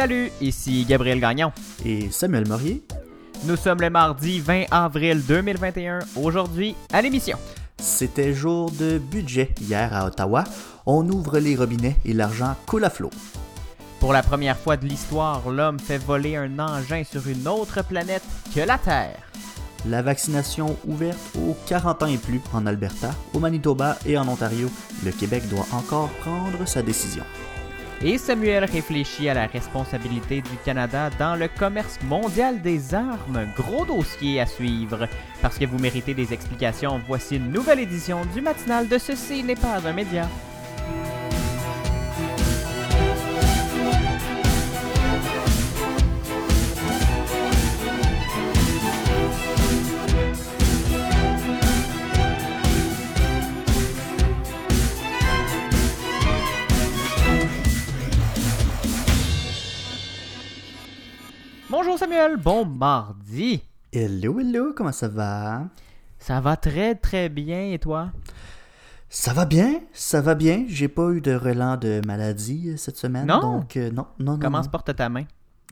Salut, ici Gabriel Gagnon. Et Samuel Morier. Nous sommes le mardi 20 avril 2021. Aujourd'hui, à l'émission. C'était jour de budget hier à Ottawa. On ouvre les robinets et l'argent coule à flot. Pour la première fois de l'histoire, l'homme fait voler un engin sur une autre planète que la Terre. La vaccination ouverte aux 40 ans et plus en Alberta, au Manitoba et en Ontario. Le Québec doit encore prendre sa décision. Et Samuel réfléchit à la responsabilité du Canada dans le commerce mondial des armes. Gros dossier à suivre. Parce que vous méritez des explications, voici une nouvelle édition du matinal de Ceci n'est pas un média. Bonjour Samuel, bon mardi. Hello, hello, comment ça va? Ça va très très bien et toi? Ça va bien, ça va bien. J'ai pas eu de relent de maladie euh, cette semaine. Non? Donc, euh, non, non, non. Comment non. se porte ta main?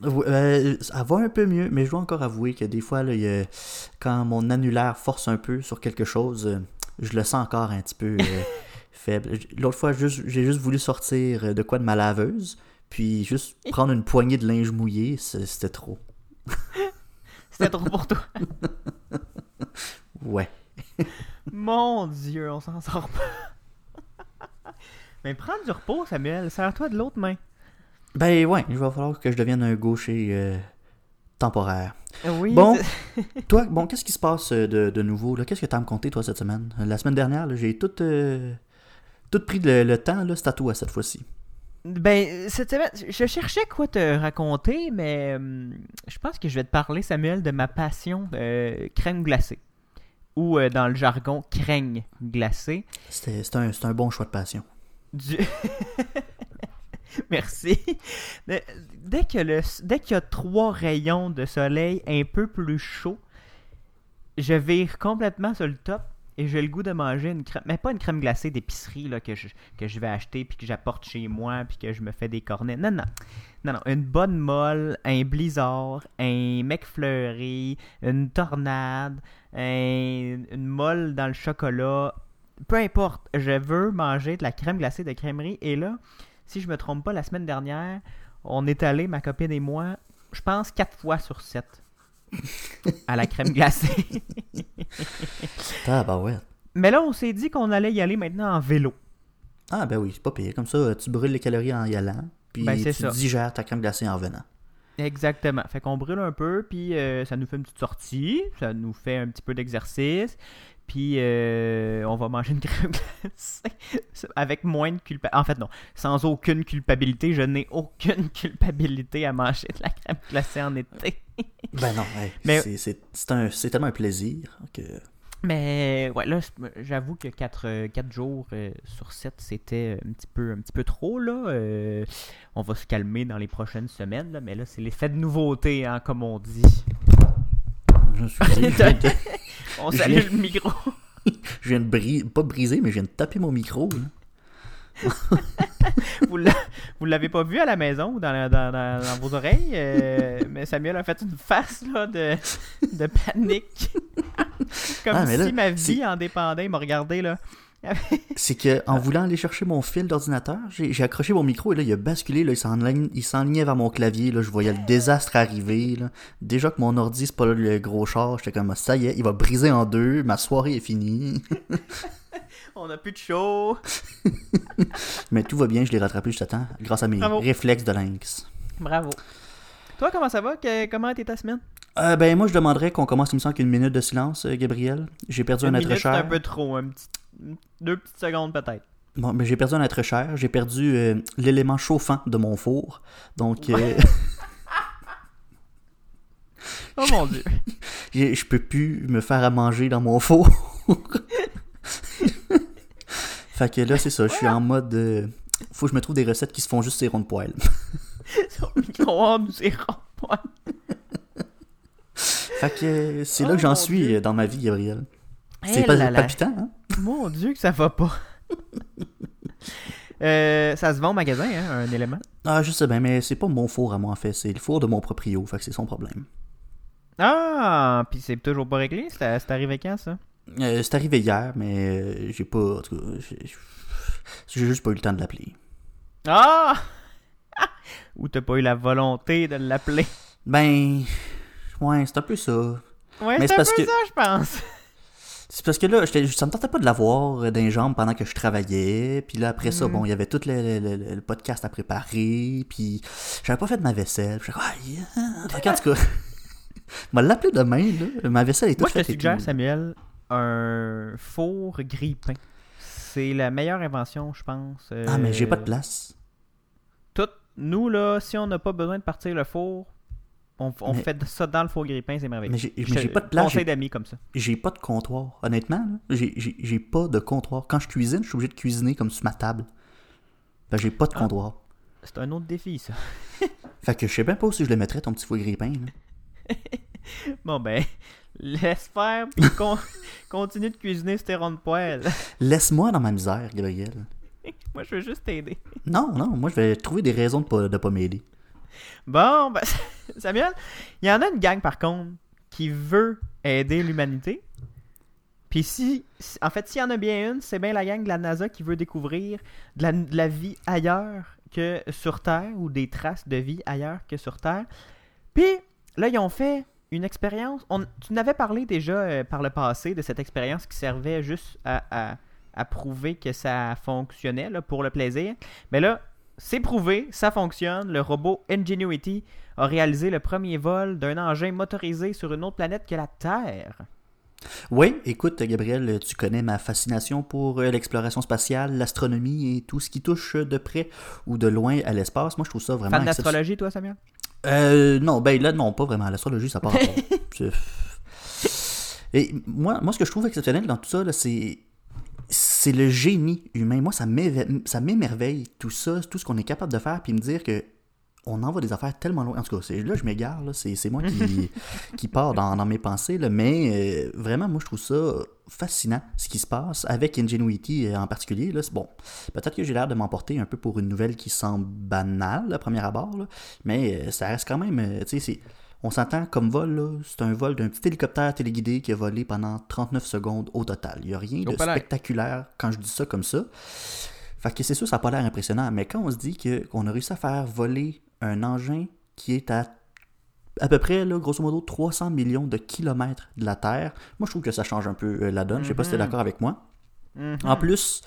Euh, ça va un peu mieux, mais je dois encore avouer que des fois, là, il y a- quand mon annulaire force un peu sur quelque chose, je le sens encore un petit peu euh, faible. L'autre fois, j'ai juste voulu sortir de quoi de ma laveuse, puis juste prendre une poignée de linge mouillé, c'était trop. C'était trop pour toi. Ouais. Mon Dieu, on s'en sort pas. Mais prends du repos, Samuel. Serre-toi de l'autre main. Ben ouais, il va falloir que je devienne un gaucher euh, temporaire. Oui. Bon. Toi, bon, qu'est-ce qui se passe euh, de, de nouveau? Qu'est-ce que tu as à me conter, toi, cette semaine? La semaine dernière, j'ai tout, euh, tout pris le, le temps, là, c'est à toi cette fois-ci. Ben, cette semaine, je cherchais quoi te raconter, mais hum, je pense que je vais te parler, Samuel, de ma passion de crème glacée. Ou euh, dans le jargon, crème glacée. C'est un, un bon choix de passion. Du... Merci. Dès dès que le, dès qu'il y a trois rayons de soleil un peu plus chauds, je vire complètement sur le top et j'ai le goût de manger une crème, mais pas une crème glacée d'épicerie là, que, je, que je vais acheter puis que j'apporte chez moi puis que je me fais des cornets. Non, non. Non, non. Une bonne molle, un blizzard, un McFlurry, une tornade, un- une molle dans le chocolat. Peu importe, je veux manger de la crème glacée de crèmerie et là, si je me trompe pas, la semaine dernière, on est allé, ma copine et moi, je pense quatre fois sur sept à la crème glacée. Ah, bah ouais. Mais là, on s'est dit qu'on allait y aller maintenant en vélo. Ah, ben oui, c'est pas pire. Comme ça, tu brûles les calories en y allant, puis Ben, tu ça. digères ta crème glacée en revenant. Exactement. Fait qu'on brûle un peu, puis euh, ça nous fait une petite sortie, ça nous fait un petit peu d'exercice, puis euh, on va manger une crème glacée avec moins de culpabilité. En fait, non, sans aucune culpabilité. Je n'ai aucune culpabilité à manger de la crème glacée en été. Ben non, hey, Mais- c'est- tellement un plaisir que... Mais ouais, là, j'avoue que 4, jours euh, sur 7, c'était un petit peu, un petit peu trop. Là. Euh, on va se calmer dans les prochaines semaines, là, mais là, c'est l'effet de nouveauté, hein, comme on dit. Je, suis- On salue viens- le micro. je viens de briser, pas briser, mais je viens de taper mon micro. vous l'a- vous l'avez pas vu à la maison ou dans, la- dans, dans- dans vos oreilles, euh, mais Samuel a fait une face là, de, de panique. Comme Ah, là, si ma vie en dépendait. Il m'a regardé là. C'est que en voulant aller chercher mon fil d'ordinateur, j'ai accroché mon micro et là, il a basculé, là, il s'enlignait vers mon clavier. Là, je voyais le désastre arriver. Là. Déjà que mon ordi, c'est pas là, le gros char, j'étais comme ça y est, il va briser en deux, ma soirée est finie. On a plus de show. Mais tout va bien, je l'ai rattrapé juste à temps, grâce à mes Bravo. réflexes de lynx. Bravo. Toi, comment ça va? Que- comment était ta semaine? Euh, ben moi je demanderais qu'on commence l'émission avec une minute de silence, euh, Gabriel. J'ai perdu Une un être cher. un peu trop. un petit- deux petites secondes peut-être. Bon, mais j'ai perdu un être cher. J'ai perdu euh, l'élément chauffant de mon four. Donc euh, Oh mon dieu. je peux plus me faire à manger dans mon four. fait que là c'est ça, je suis en mode faut que je me trouve des recettes qui se font juste ces ronds de poêle. Son micro-ondes, c'est rond. Fait que c'est là Oh, que j'en mon suis Dieu. dans ma vie, Gabriel. Eh C'est pas là palpitant, hein? Mon dieu que ça va pas. Euh, ça se vend au magasin, hein, un élément? Ah, je sais bien, mais c'est pas mon four à moi, en fait. C'est le four de mon proprio, fait que c'est son problème. Ah, puis c'est toujours pas réglé? C'est arrivé quand, ça? Euh, c'est arrivé hier, mais euh, j'ai pas. En tout cas, j'ai juste pas eu le temps de l'appeler. Ah! Ou t'as pas eu la volonté de l'appeler? Ben. Ouais, c'est un peu ça. Ouais, c'est un parce peu que- ça, je pense. C'est parce que là, ça me tentait pas de l'avoir euh, dans les jambes pendant que je travaillais. Puis là, après ça, Mhm. bon, il y avait tout le, le- le- le podcast à préparer. Puis j'avais pas fait ma vaisselle. J'étais comme, ah, yeah. Fait qu'en tout cas, m'a demain, là. Ma vaisselle est toute Moi, je te suggère. Samuel, un four grille-pain. C'est la meilleure invention, je pense. Ah, mais j'ai Euh, pas de place. Tout, nous, là, si on n'a pas besoin de partir le four, on, on Mais- fait ça dans le four grille-pain, c'est merveilleux. Mais j'ai pas de place. Conseil d'amis comme ça. J'ai pas de comptoir. Honnêtement, j'ai- pas de comptoir. Quand je cuisine, je suis obligé de cuisiner comme sur ma table. Que j'ai pas de Ah. comptoir. C'est un autre défi, ça. Fait que je sais même pas si je le mettrais, ton petit foie grille-pain. là. Bon, ben, laisse faire, puis con- continue de cuisiner ce rond de poêle. Laisse-moi dans ma misère, Gabriel. Moi, je veux juste t'aider. Non, non, moi je vais trouver des raisons de pas, de pas m'aider. Bon, ben, Samuel, il y en a une gang, par contre, qui veut aider l'humanité. Puis si, en fait, s'il y en a bien une, c'est bien la gang de la NASA qui veut découvrir de la, vie ailleurs que sur Terre, ou des traces de vie ailleurs que sur Terre. Puis là, ils ont fait une expérience. On, tu n'avais parlé déjà euh, par le passé de cette expérience qui servait juste à, à- prouver que ça fonctionnait pour le plaisir. Mais là, c'est prouvé, ça fonctionne. Le robot Ingenuity a réalisé le premier vol d'un engin motorisé sur une autre planète que la Terre. Oui, écoute, Gabriel, tu connais ma fascination pour euh, l'exploration spatiale, l'astronomie et tout ce qui touche de près ou de loin à l'espace. Moi, je trouve ça vraiment Fan d'astrologie, toi, Samuel? Euh, non, ben là, non, pas vraiment. L'astrologie, ça part Et moi, moi, ce que je trouve exceptionnel dans tout ça, c'est. C'est le génie humain. Moi, ça m'émerveille tout ça, tout ce qu'on est capable de faire, puis me dire que on envoie des affaires tellement loin. En tout cas, c'est- là, je m'égare, c'est moi qui, qui part dans, dans mes pensées, là, mais euh, vraiment, moi, je trouve ça fascinant, ce qui se passe avec Ingenuity euh, en particulier. Là, bon, peut-être que j'ai l'air de m'emporter un peu pour une nouvelle qui semble banale, à premier abord, là, mais euh, ça reste quand même, tu sais, c'est- on s'entend comme vol, c'est un vol d'un petit hélicoptère téléguidé qui a volé pendant 39 secondes au total. Il n'y a rien de spectaculaire quand je dis ça comme ça. Fait que c'est sûr, ça n'a pas l'air impressionnant, mais quand on se dit qu'on a réussi à faire voler un engin qui est à à peu près, là, grosso modo, 300 millions de kilomètres de la Terre, moi je trouve que ça change un peu euh, la donne. Je sais pas si tu es Mhm. d'accord avec moi. Mhm. En plus,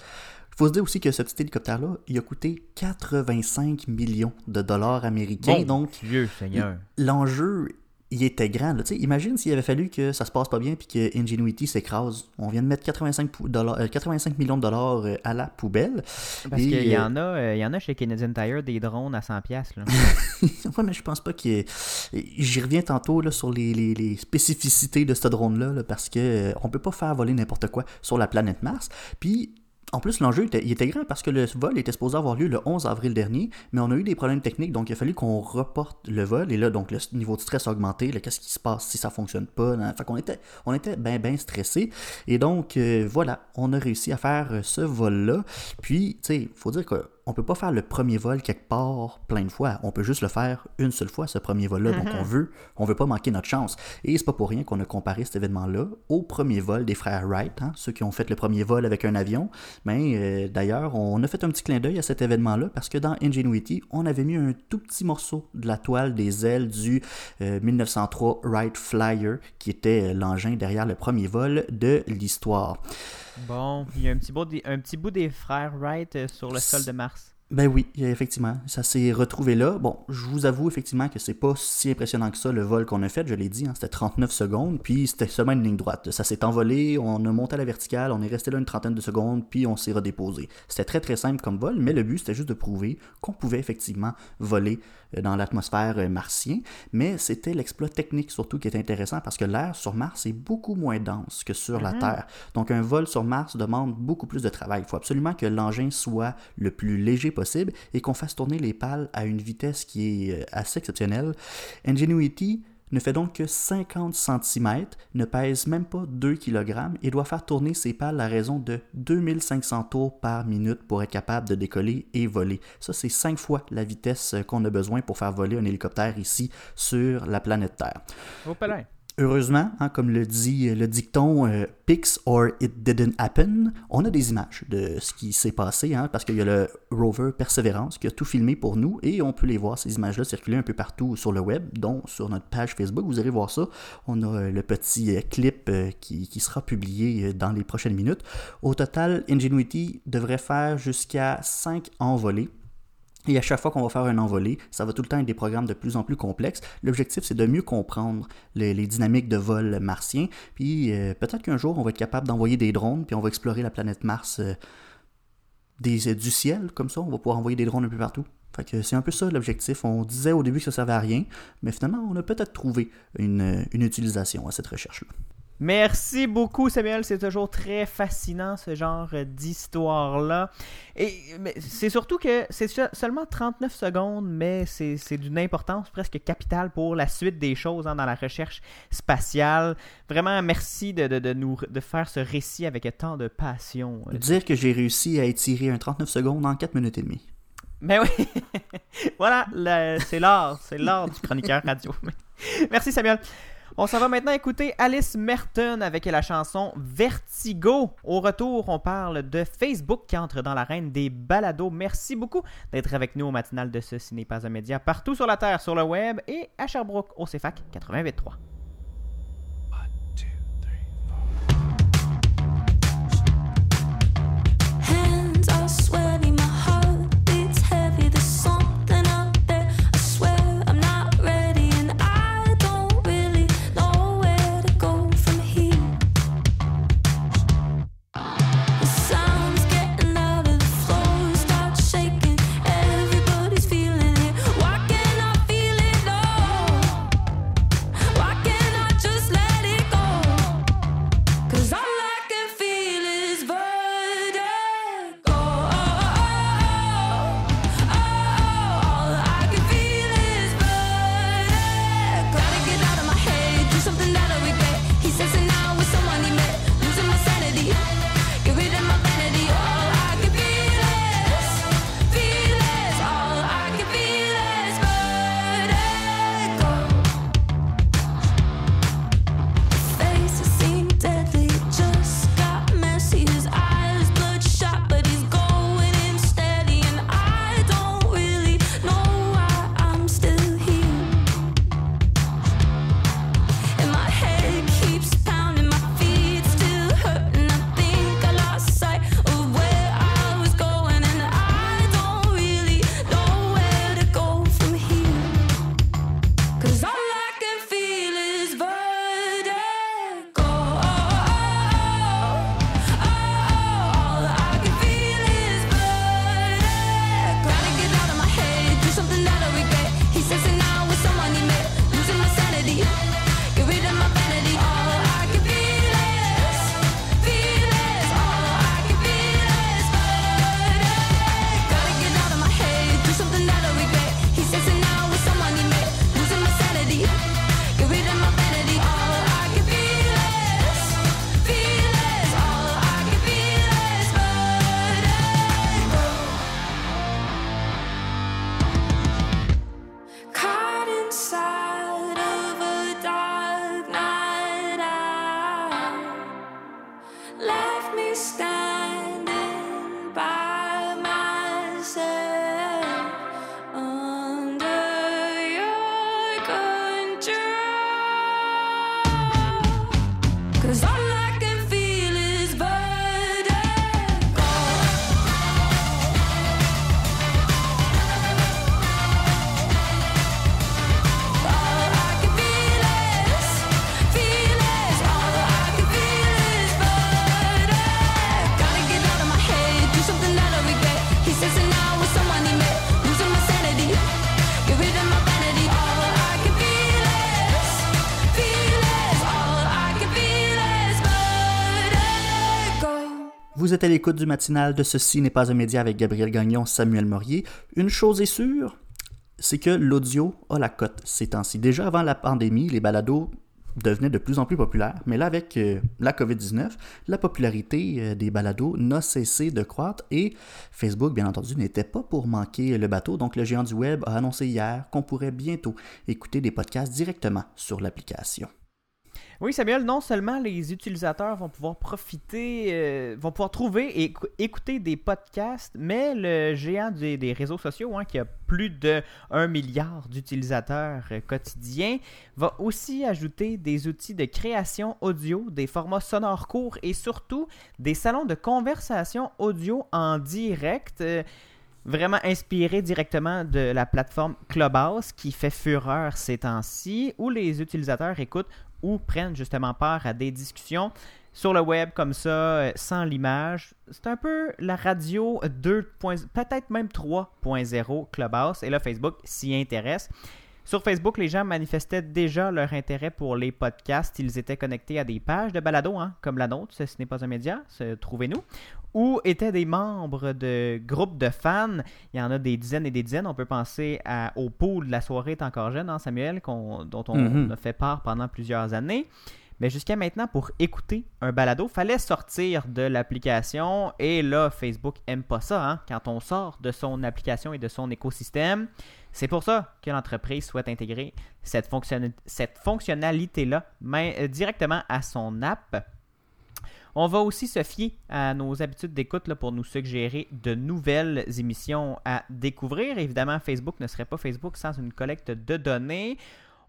faut se dire aussi que ce petit hélicoptère-là, il a coûté 85 millions de dollars américains. Bon Donc, Dieu Seigneur. l'enjeu, il était grand. là. Imagine s'il avait fallu que ça se passe pas bien puis que Ingenuity s'écrase. On vient de mettre 85, pou- dollars- euh, 85 millions de dollars euh, à la poubelle. Parce qu'il y, euh, en a, il y en a chez Canadian Tire des drones à 100$. piastres, Là. ouais, mais je pense pas ait- J'y reviens tantôt là, sur les, les- les spécificités de ce drone-là, là, parce que euh, on peut pas faire voler n'importe quoi sur la planète Mars. Puis, en plus, l'enjeu était, grand parce que le vol était supposé avoir lieu le 11 avril dernier, mais on a eu des problèmes techniques, donc il a fallu qu'on reporte le vol. Et là, donc, le niveau de stress a augmenté. Qu'est-ce qui se passe si ça fonctionne pas? là? Fait qu'on était, on était bien, bien stressés. Et donc, euh, voilà, on a réussi à faire euh, ce vol-là. Puis, tu sais, faut dire que on peut pas faire le premier vol quelque part plein de fois. On peut juste le faire une seule fois, ce premier vol-là. Donc, on veut, on veut pas manquer notre chance. Et c'est pas pour rien qu'on a comparé cet événement-là au premier vol des frères Wright, hein, ceux qui ont fait le premier vol avec un avion. Mais euh, d'ailleurs, on a fait un petit clin d'œil à cet événement-là parce que dans Ingenuity, on avait mis un tout petit morceau de la toile des ailes du euh, 1903 Wright Flyer, qui était euh, l'engin derrière le premier vol de l'histoire. Bon, il y a un petit bout des, un petit bout des frères Wright euh, sur le sol de Mars. Ben oui, effectivement, ça s'est retrouvé là. Bon, je vous avoue effectivement que c'est pas si impressionnant que ça le vol qu'on a fait, je l'ai dit, hein, c'était 39 secondes, puis c'était seulement une ligne droite. Ça s'est envolé, on a monté à la verticale, on est resté là une trentaine de secondes, puis on s'est redéposé. C'était très très simple comme vol, mais le but c'était juste de prouver qu'on pouvait effectivement voler dans l'atmosphère euh, martienne, mais c'était l'exploit technique surtout qui est intéressant parce que l'air sur Mars est beaucoup moins dense que sur la Terre. Donc un vol sur Mars demande beaucoup plus de travail. Il faut absolument que l'engin soit le plus léger possible et qu'on fasse tourner les pales à une vitesse qui est euh, assez exceptionnelle. Ingenuity ne fait donc que 50 cm, ne pèse même pas 2 kg et doit faire tourner ses pales à raison de 2500 tours par minute pour être capable de décoller et voler. Ça, c'est 5 fois la vitesse qu'on a besoin pour faire voler un hélicoptère ici sur la planète Terre. Heureusement, hein, comme le dit le dicton euh, Pix or it didn't happen, on a des images de ce qui s'est passé, hein, parce qu'il y a le rover Perseverance qui a tout filmé pour nous et on peut les voir, ces images-là, circuler un peu partout sur le web, dont sur notre page Facebook. Vous allez voir ça. On a euh, le petit euh, clip qui, qui, sera publié dans les prochaines minutes. Au total, Ingenuity devrait faire jusqu'à 5 envolées et à chaque fois qu'on va faire un envolé, ça va tout le temps être des programmes de plus en plus complexes. L'objectif, c'est de mieux comprendre les, dynamiques de vol martien. Puis euh, peut-être qu'un jour, on va être capable d'envoyer des drones, puis on va explorer la planète Mars euh, euh, du ciel, comme ça. On va pouvoir envoyer des drones un peu partout. Fait que c'est un peu ça l'objectif. On disait au début que ça servait à rien, mais finalement, on a peut-être trouvé une utilisation à cette recherche-là. Merci beaucoup, Samuel. C'est toujours très fascinant, ce genre d'histoire-là. Et c'est surtout que c'est seulement 39 secondes, mais c'est d'une importance presque capitale pour la suite des choses hein, dans la recherche spatiale. Vraiment, merci de, de, nous de faire ce récit avec tant de passion. Dire que j'ai réussi à étirer un 39 secondes en 4 minutes et demie. Mais oui, voilà, c'est l'art, c'est l'art du chroniqueur radio. Merci Samuel. On s'en va maintenant écouter Alice Merton avec la chanson Vertigo. Au retour, on parle de Facebook qui entre dans l'arène des balados. Merci beaucoup d'être avec nous au matinal de ce Ciné Pas un partout sur la Terre, sur le web et à Sherbrooke au CFAC 88.3. Cause I'm Vous êtes à l'écoute du matinal de Ceci n'est pas un média avec Gabriel Gagnon, Samuel Morier. Une chose est sûre, c'est que l'audio a la cote ces temps-ci. Déjà avant la pandémie, les balados devenaient de plus en plus populaires, mais là avec euh, la COVID-19, la popularité euh, des balados n'a cessé de croître et Facebook, bien entendu, n'était pas pour manquer le bateau. Donc le géant du web a annoncé hier qu'on pourrait bientôt écouter des podcasts directement sur l'application. Oui, Samuel, non seulement les utilisateurs vont pouvoir profiter, euh, vont pouvoir trouver et écouter des podcasts, mais le géant des, réseaux sociaux, hein, qui a plus de 1 milliard d'utilisateurs euh, quotidiens, va aussi ajouter des outils de création audio, des formats sonores courts et surtout des salons de conversation audio en direct. Euh, vraiment inspiré directement de la plateforme Clubhouse qui fait fureur ces temps-ci, où les utilisateurs écoutent ou prennent justement part à des discussions sur le web comme ça, euh, sans l'image. C'est un peu la radio 2. peut-être même 3.0 Clubhouse. Et là, Facebook s'y intéresse. Sur Facebook, les gens manifestaient déjà leur intérêt pour les podcasts. Ils étaient connectés à des pages de balado, hein, comme la nôtre, ce n'est pas un média, trouvez-nous, ou étaient des membres de groupes de fans. Il y en a des dizaines et des dizaines. On peut penser à, au pool de la soirée est encore jeune, hein, Samuel, dont on mhm. a fait part pendant plusieurs années. Mais jusqu'à maintenant, pour écouter un balado, fallait sortir de l'application. Et là, Facebook aime pas ça, hein, quand on sort de son application et de son écosystème. C'est pour ça que l'entreprise souhaite intégrer cette, cette fonctionnalité-là euh, directement à son app. On va aussi se fier à nos habitudes d'écoute pour nous suggérer de nouvelles émissions à découvrir. Évidemment, Facebook ne serait pas Facebook sans une collecte de données.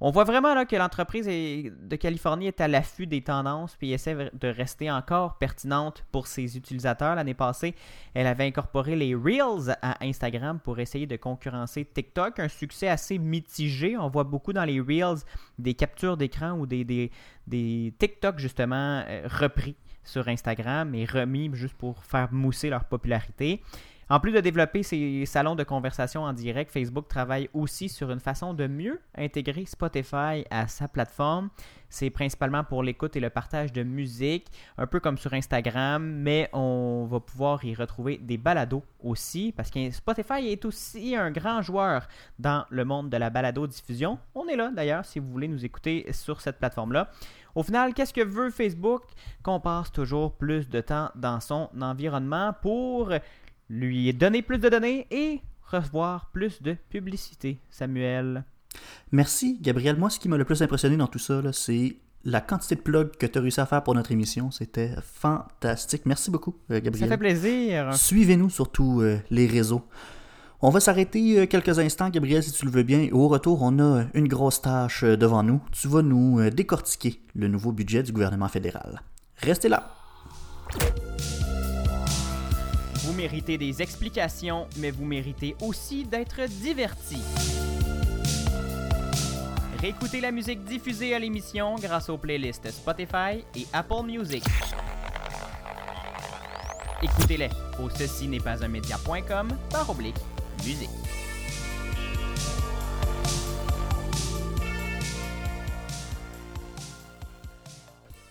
On voit vraiment là, que l'entreprise de Californie est à l'affût des tendances puis essaie de rester encore pertinente pour ses utilisateurs. L'année passée, elle avait incorporé les Reels à Instagram pour essayer de concurrencer TikTok. Un succès assez mitigé. On voit beaucoup dans les Reels des captures d'écran ou des, des, des TikTok justement euh, repris sur Instagram et remis juste pour faire mousser leur popularité. En plus de développer ces salons de conversation en direct, Facebook travaille aussi sur une façon de mieux intégrer Spotify à sa plateforme. C'est principalement pour l'écoute et le partage de musique, un peu comme sur Instagram, mais on va pouvoir y retrouver des balados aussi, parce que Spotify est aussi un grand joueur dans le monde de la balado-diffusion. On est là d'ailleurs si vous voulez nous écouter sur cette plateforme-là. Au final, qu'est-ce que veut Facebook? Qu'on passe toujours plus de temps dans son environnement pour lui donner plus de données et recevoir plus de publicité, Samuel. Merci, Gabriel. Moi, ce qui m'a le plus impressionné dans tout ça, c'est la quantité de plugs que tu as réussi à faire pour notre émission. C'était fantastique. Merci beaucoup, euh, Gabriel. Ça fait plaisir. Suivez-nous sur tous euh, les réseaux. On va s'arrêter euh, quelques instants, Gabriel, si tu le veux bien. Au retour, on a une grosse tâche devant nous. Tu vas nous décortiquer le nouveau budget du gouvernement fédéral. Restez là. Vous méritez des explications, mais vous méritez aussi d'être diverti. Réécoutez la musique diffusée à l'émission grâce aux playlists Spotify et Apple Music. Écoutez-les au ceci n'est pas un média.com par oblique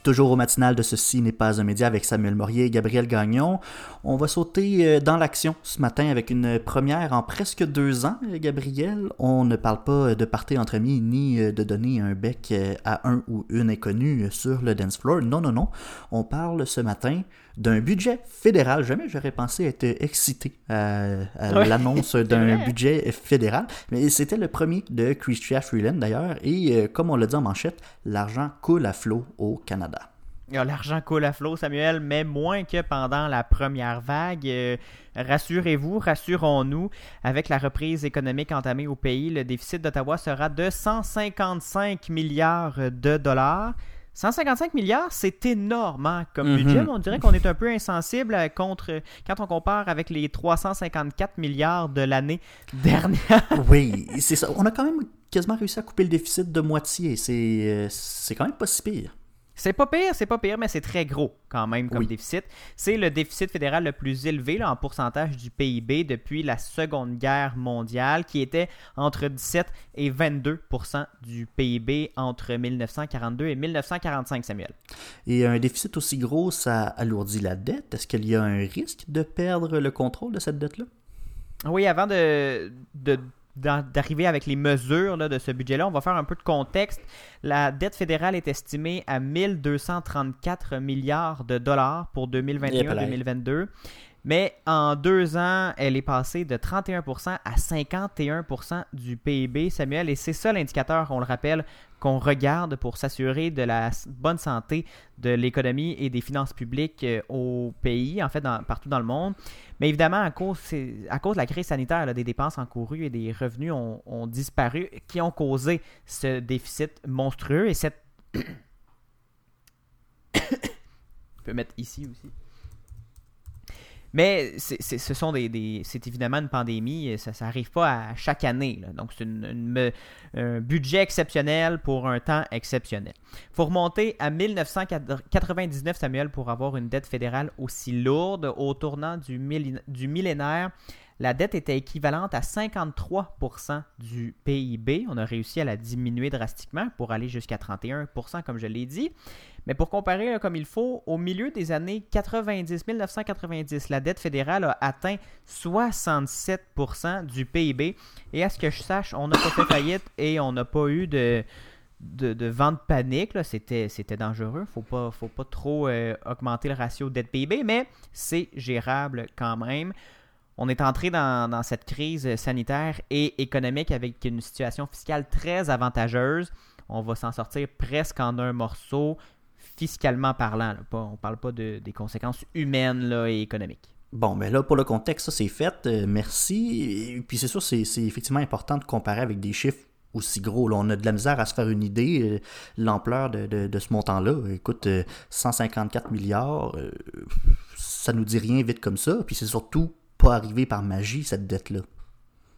Toujours au matinal de Ceci n'est pas un média avec Samuel Morier et Gabriel Gagnon. On va sauter euh, dans l'action ce matin avec une première en presque deux ans, Gabriel. On ne parle pas de partir entre amis ni euh, de donner un bec euh, à un ou une inconnue sur le dance floor. Non, non, non. On parle ce matin d'un budget fédéral. Jamais j'aurais pensé être excité à, l'annonce d'un budget fédéral. Mais c'était le premier de Christian Freeland d'ailleurs. Et comme on l'a dit en manchette, l'argent coule à flot au Canada. L'argent coule à flot, Samuel, mais moins que pendant la première vague. Euh, rassurez-vous, rassurons-nous, avec la reprise économique entamée au pays, le déficit d'Ottawa sera de 155 milliards de dollars. 155 milliards, c'est énorme hein, comme mhm. budget, mais on dirait qu'on est un peu insensible contre quand on compare avec les 354 milliards de l'année dernière. oui, c'est ça. On a quand même quasiment réussi à couper le déficit de moitié. C'est, euh, c'est quand même pas si pire. C'est pas pire, c'est pas pire, mais c'est très gros quand même comme déficit. C'est le déficit fédéral le plus élevé en pourcentage du PIB depuis la Seconde Guerre mondiale, qui était entre 17 et 22% du PIB entre 1942 et 1945, Samuel. Et un déficit aussi gros, ça alourdit la dette. Est-ce qu'il y a un risque de perdre le contrôle de cette dette-là? Oui, avant de, de d'arriver avec les mesures de ce budget-là, on va faire un peu de contexte. La dette fédérale est estimée à 1234 milliards de dollars pour 2021-2022. Mais en deux ans, elle est passée de 31% à 51% du PIB, Samuel. Et c'est ça l'indicateur, on le rappelle, qu'on regarde pour s'assurer de la bonne santé de l'économie et des finances publiques euh, au pays, en fait, partout dans le monde. Mais évidemment, à cause, de la crise sanitaire, des dépenses encourues et des revenus ont, ont disparu, qui ont causé ce déficit monstrueux et cette... Je peux mettre ici aussi. Mais ce sont des, c'est évidemment une pandémie, ça n'arrive pas à chaque année. Donc c'est un budget exceptionnel pour un temps exceptionnel. Il faut remonter à 1999, Samuel, pour avoir une dette fédérale aussi lourde. Au tournant du millénaire, la dette était équivalente à 53% du PIB. On a réussi à la diminuer drastiquement pour aller jusqu'à 31%, comme je l'ai dit. Mais pour comparer comme il faut, au milieu des années 90, 1990, la dette fédérale a atteint 67% du PIB. Et à ce que je sache, on n'a pas fait faillite et on n'a pas eu de, de, vente panique. C'était, dangereux. Il ne faut pas, trop euh, augmenter le ratio dette-PIB, mais c'est gérable quand même. On est entré dans, cette crise sanitaire et économique avec une situation fiscale très avantageuse. On va s'en sortir presque en un morceau fiscalement parlant. on ne parle pas de, des conséquences humaines là, et économiques. Bon, mais là, pour le contexte, ça c'est fait. Euh, merci. Et puis c'est sûr, c'est effectivement important de comparer avec des chiffres aussi gros. On a de la misère à se faire une idée, euh, l'ampleur de, de, ce montant-là. Écoute, 154 euh, milliards, ça nous dit rien vite comme ça. Puis c'est surtout pas arrivé par magie, cette dette-là?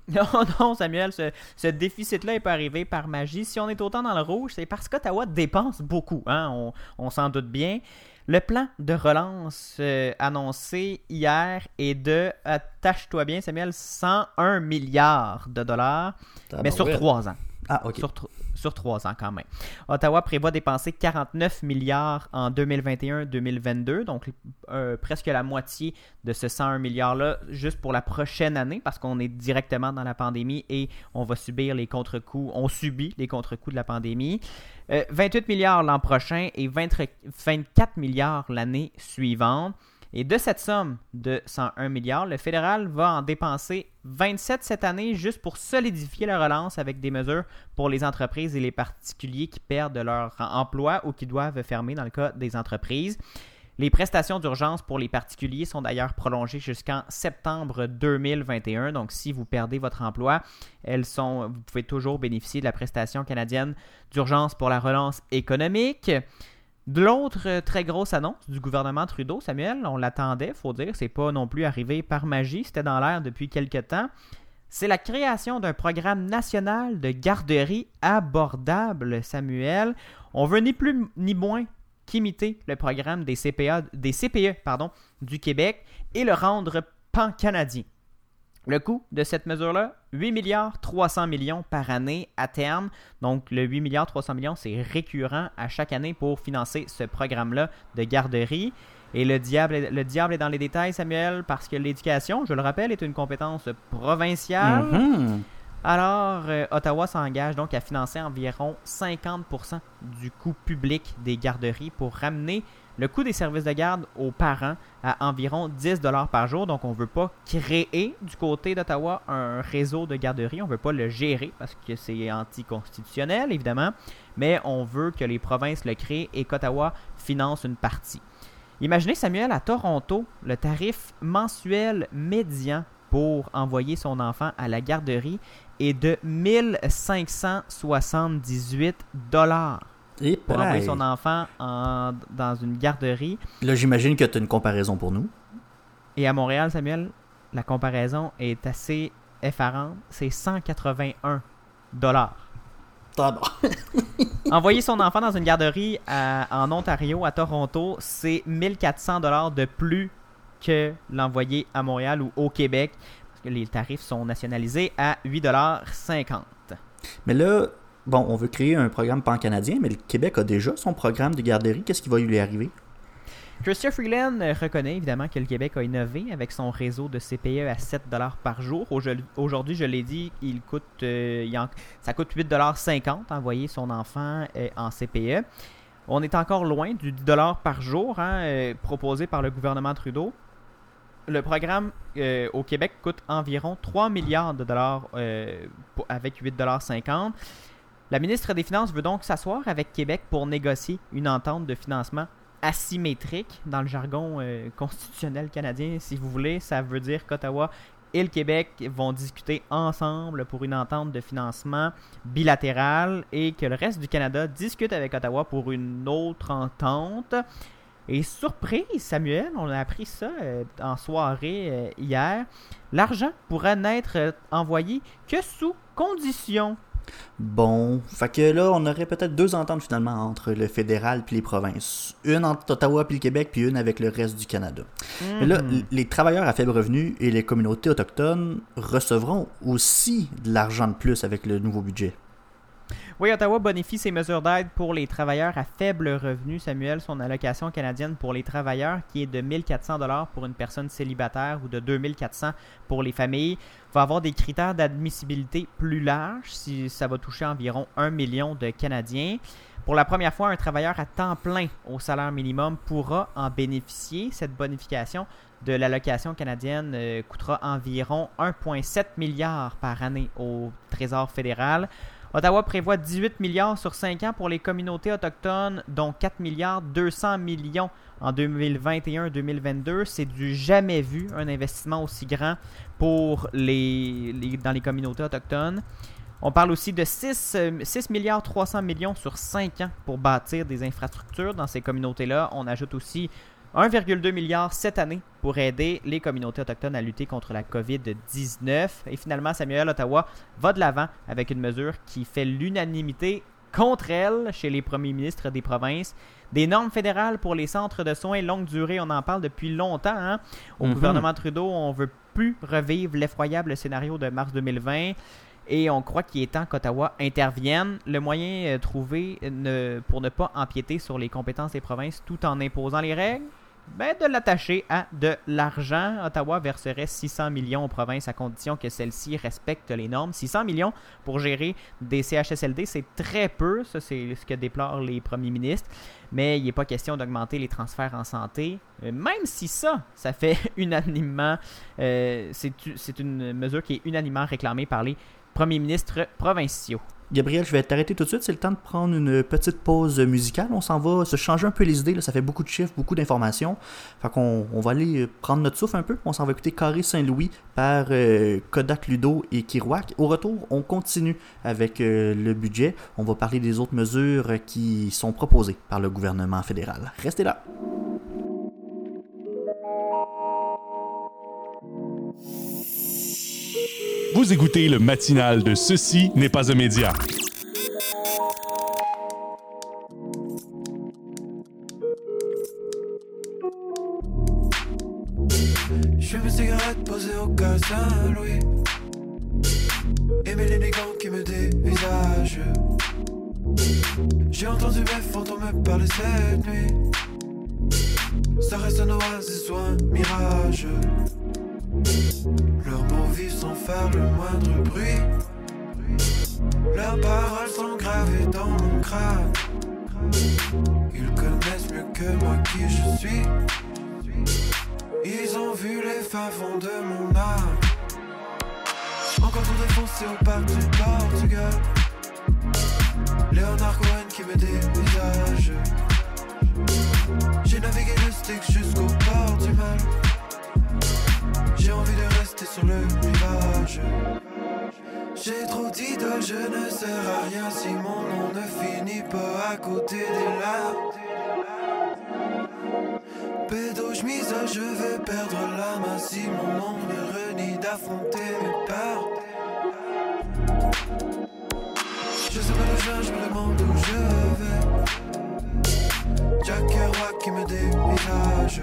Non, non, Samuel, ce, déficit-là n'est pas arrivé par magie. Si on est autant dans le rouge, c'est parce qu'Ottawa dépense beaucoup. Hein? On, s'en doute bien. Le plan de relance euh, annoncé hier est de, attache-toi bien, Samuel, 101 milliards de dollars, mais sur trois ans. Ah, ok sur trois ans quand même. Ottawa prévoit dépenser 49 milliards en 2021-2022, donc euh, presque la moitié de ce 101 milliards-là juste pour la prochaine année, parce qu'on est directement dans la pandémie et on va subir les contre-coups, on subit les contre-coups de la pandémie. 28 euh, milliards l'an prochain et 24 milliards l'année suivante. Et de cette somme de 101 milliards, le fédéral va en dépenser 27 cette année juste pour solidifier la relance avec des mesures pour les entreprises et les particuliers qui perdent leur emploi ou qui doivent fermer dans le cas des entreprises. Les prestations d'urgence pour les particuliers sont d'ailleurs prolongées jusqu'en septembre 2021. Donc, si vous perdez votre emploi, elles sont, vous pouvez toujours bénéficier de la prestation canadienne d'urgence pour la relance économique. De l'autre euh, très grosse annonce du gouvernement Trudeau, Samuel, on l'attendait, faut dire, c'est pas non plus arrivé par magie, c'était dans l'air depuis quelque temps. C'est la création d'un programme national de garderie abordable, Samuel. On veut ni plus ni moins qu'imiter le programme des CPA, des CPE du Québec et le rendre pan-canadien. Le coût de cette mesure-là, 8 milliards 300 millions par année à terme. Donc le 8 milliards 300 millions, c'est récurrent à chaque année pour financer ce programme-là de garderie. Et le diable, le diable est dans les détails, Samuel, parce que l'éducation, je le rappelle, est une compétence provinciale. Mm-hmm. Alors, euh, Ottawa s'engage donc à financer environ 50% du coût public des garderies pour ramener le coût des services de garde aux parents à environ 10 par jour. Donc, on ne veut pas créer du côté d'Ottawa un réseau de garderies. On ne veut pas le gérer parce que c'est anticonstitutionnel, évidemment. Mais on veut que les provinces le créent et qu'Ottawa finance une partie. Imaginez, Samuel, à Toronto, le tarif mensuel médian pour envoyer son enfant à la garderie est de 1578 dollars pour envoyer son enfant dans une garderie. Là, j'imagine que tu as une comparaison pour nous. Et à Montréal, Samuel, la comparaison est assez effarante. C'est 181 dollars. Envoyer son enfant dans une garderie en Ontario, à Toronto, c'est 1400 dollars de plus que l'envoyer à Montréal ou au Québec, parce que les tarifs sont nationalisés à 8,50 Mais là, bon, on veut créer un programme pan-canadien, mais le Québec a déjà son programme de garderie. Qu'est-ce qui va lui arriver? Christian Freeland euh, reconnaît évidemment que le Québec a innové avec son réseau de CPE à 7 par jour. Aujourd'hui, je l'ai dit, il coûte, euh, ça coûte 8,50 envoyer son enfant euh, en CPE. On est encore loin du 10 par jour hein, proposé par le gouvernement Trudeau. Le programme au Québec coûte environ 3 milliards de dollars avec 8,50 La ministre des Finances veut donc s'asseoir avec Québec pour négocier une entente de financement asymétrique dans le jargon euh, constitutionnel canadien, si vous voulez. Ça veut dire qu'Ottawa et le Québec vont discuter ensemble pour une entente de financement bilatérale et que le reste du Canada discute avec Ottawa pour une autre entente. Et surprise, Samuel, on a appris ça euh, en soirée euh, hier, l'argent pourrait n'être envoyé que sous condition Bon, fait que là, on aurait peut-être deux ententes finalement entre le fédéral puis les provinces. Une entre Ottawa puis le Québec, puis une avec le reste du Canada. Mais là, mhm. les travailleurs à faible revenu et les communautés autochtones recevront aussi de l'argent de plus avec le nouveau budget. Oui, Ottawa bonifie ses mesures d'aide pour les travailleurs à faible revenu. Samuel, son allocation canadienne pour les travailleurs, qui est de 1400 dollars pour une personne célibataire ou de 2400 pour les familles, va avoir des critères d'admissibilité plus larges si ça va toucher environ 1 million de Canadiens. Pour la première fois, un travailleur à temps plein au salaire minimum pourra en bénéficier. Cette bonification de l'allocation canadienne euh, coûtera environ 1,7 milliard par année au Trésor fédéral. Ottawa prévoit 18 milliards sur 5 ans pour les communautés autochtones, dont 4 milliards 200 millions en 2021-2022. C'est du jamais vu, un investissement aussi grand pour les, dans les communautés autochtones. On parle aussi de 6, 6 milliards 300 millions sur 5 ans pour bâtir des infrastructures dans ces communautés-là. On ajoute aussi 1,2 milliard cette année pour aider les communautés autochtones à lutter contre la COVID-19. Et finalement, Samuel Ottawa va de l'avant avec une mesure qui fait l'unanimité contre elle chez les premiers ministres des provinces. Des normes fédérales pour les centres de soins longue durée, on en parle depuis longtemps. Hein. Au mhm. gouvernement Trudeau, on veut plus revivre l'effroyable scénario de mars 2020 et on croit qu'il est temps qu'Ottawa intervienne. Le moyen euh, trouvé pour ne pas empiéter sur les compétences des provinces tout en imposant les règles, ben, de l'attacher à de l'argent. Ottawa verserait 600 millions aux provinces à condition que celles-ci respectent les normes. 600 millions pour gérer des CHSLD, c'est très peu. Ça, c'est ce que déplorent les premiers ministres. Mais il n'est pas question d'augmenter les transferts en santé. Euh, même si ça, ça fait unanimement. Euh, c'est une mesure qui est unanimement réclamée par les premiers ministres provinciaux. Gabriel, je vais t'arrêter tout de suite. C'est le temps de prendre une petite pause musicale. On s'en va se changer un peu les idées. Là. Ça fait beaucoup de chiffres, beaucoup d'informations. Fait qu'on on va aller prendre notre souffle un peu. On s'en va écouter Carré Saint-Louis par euh, Kodak Ludo et Kirouac. Au retour, on continue avec euh, le budget. On va parler des autres mesures qui sont proposées par le gouvernement fédéral. Restez là. Vous écoutez le matinal de Ceci n'est pas un média. Je mes cigarettes posées au cas Saint-Louis. Mes gants qui me dévisagent. J'ai entendu mes fantômes me parler cette nuit. Ça reste un oasis ou un mirage. Leurs mots vivent sans faire le moindre bruit. Leurs paroles sont gravées dans mon crâne. Ils connaissent mieux que moi qui je suis. Ils ont vu les favons de mon âme. Encore tout défoncé au parc du Portugal. Léonard Cohen qui me dévisage. J'ai navigué le stick jusqu'au port du mal. J'ai envie de rester sur le rivage. J'ai trop d'idoles, je ne sers à rien si mon nom ne finit pas à côté des larmes. Pédo, je je vais perdre main si mon nom me renie d'affronter mes peurs. Je sais pas le je je me demande où je vais. Jack Kerouac qui me dévisage.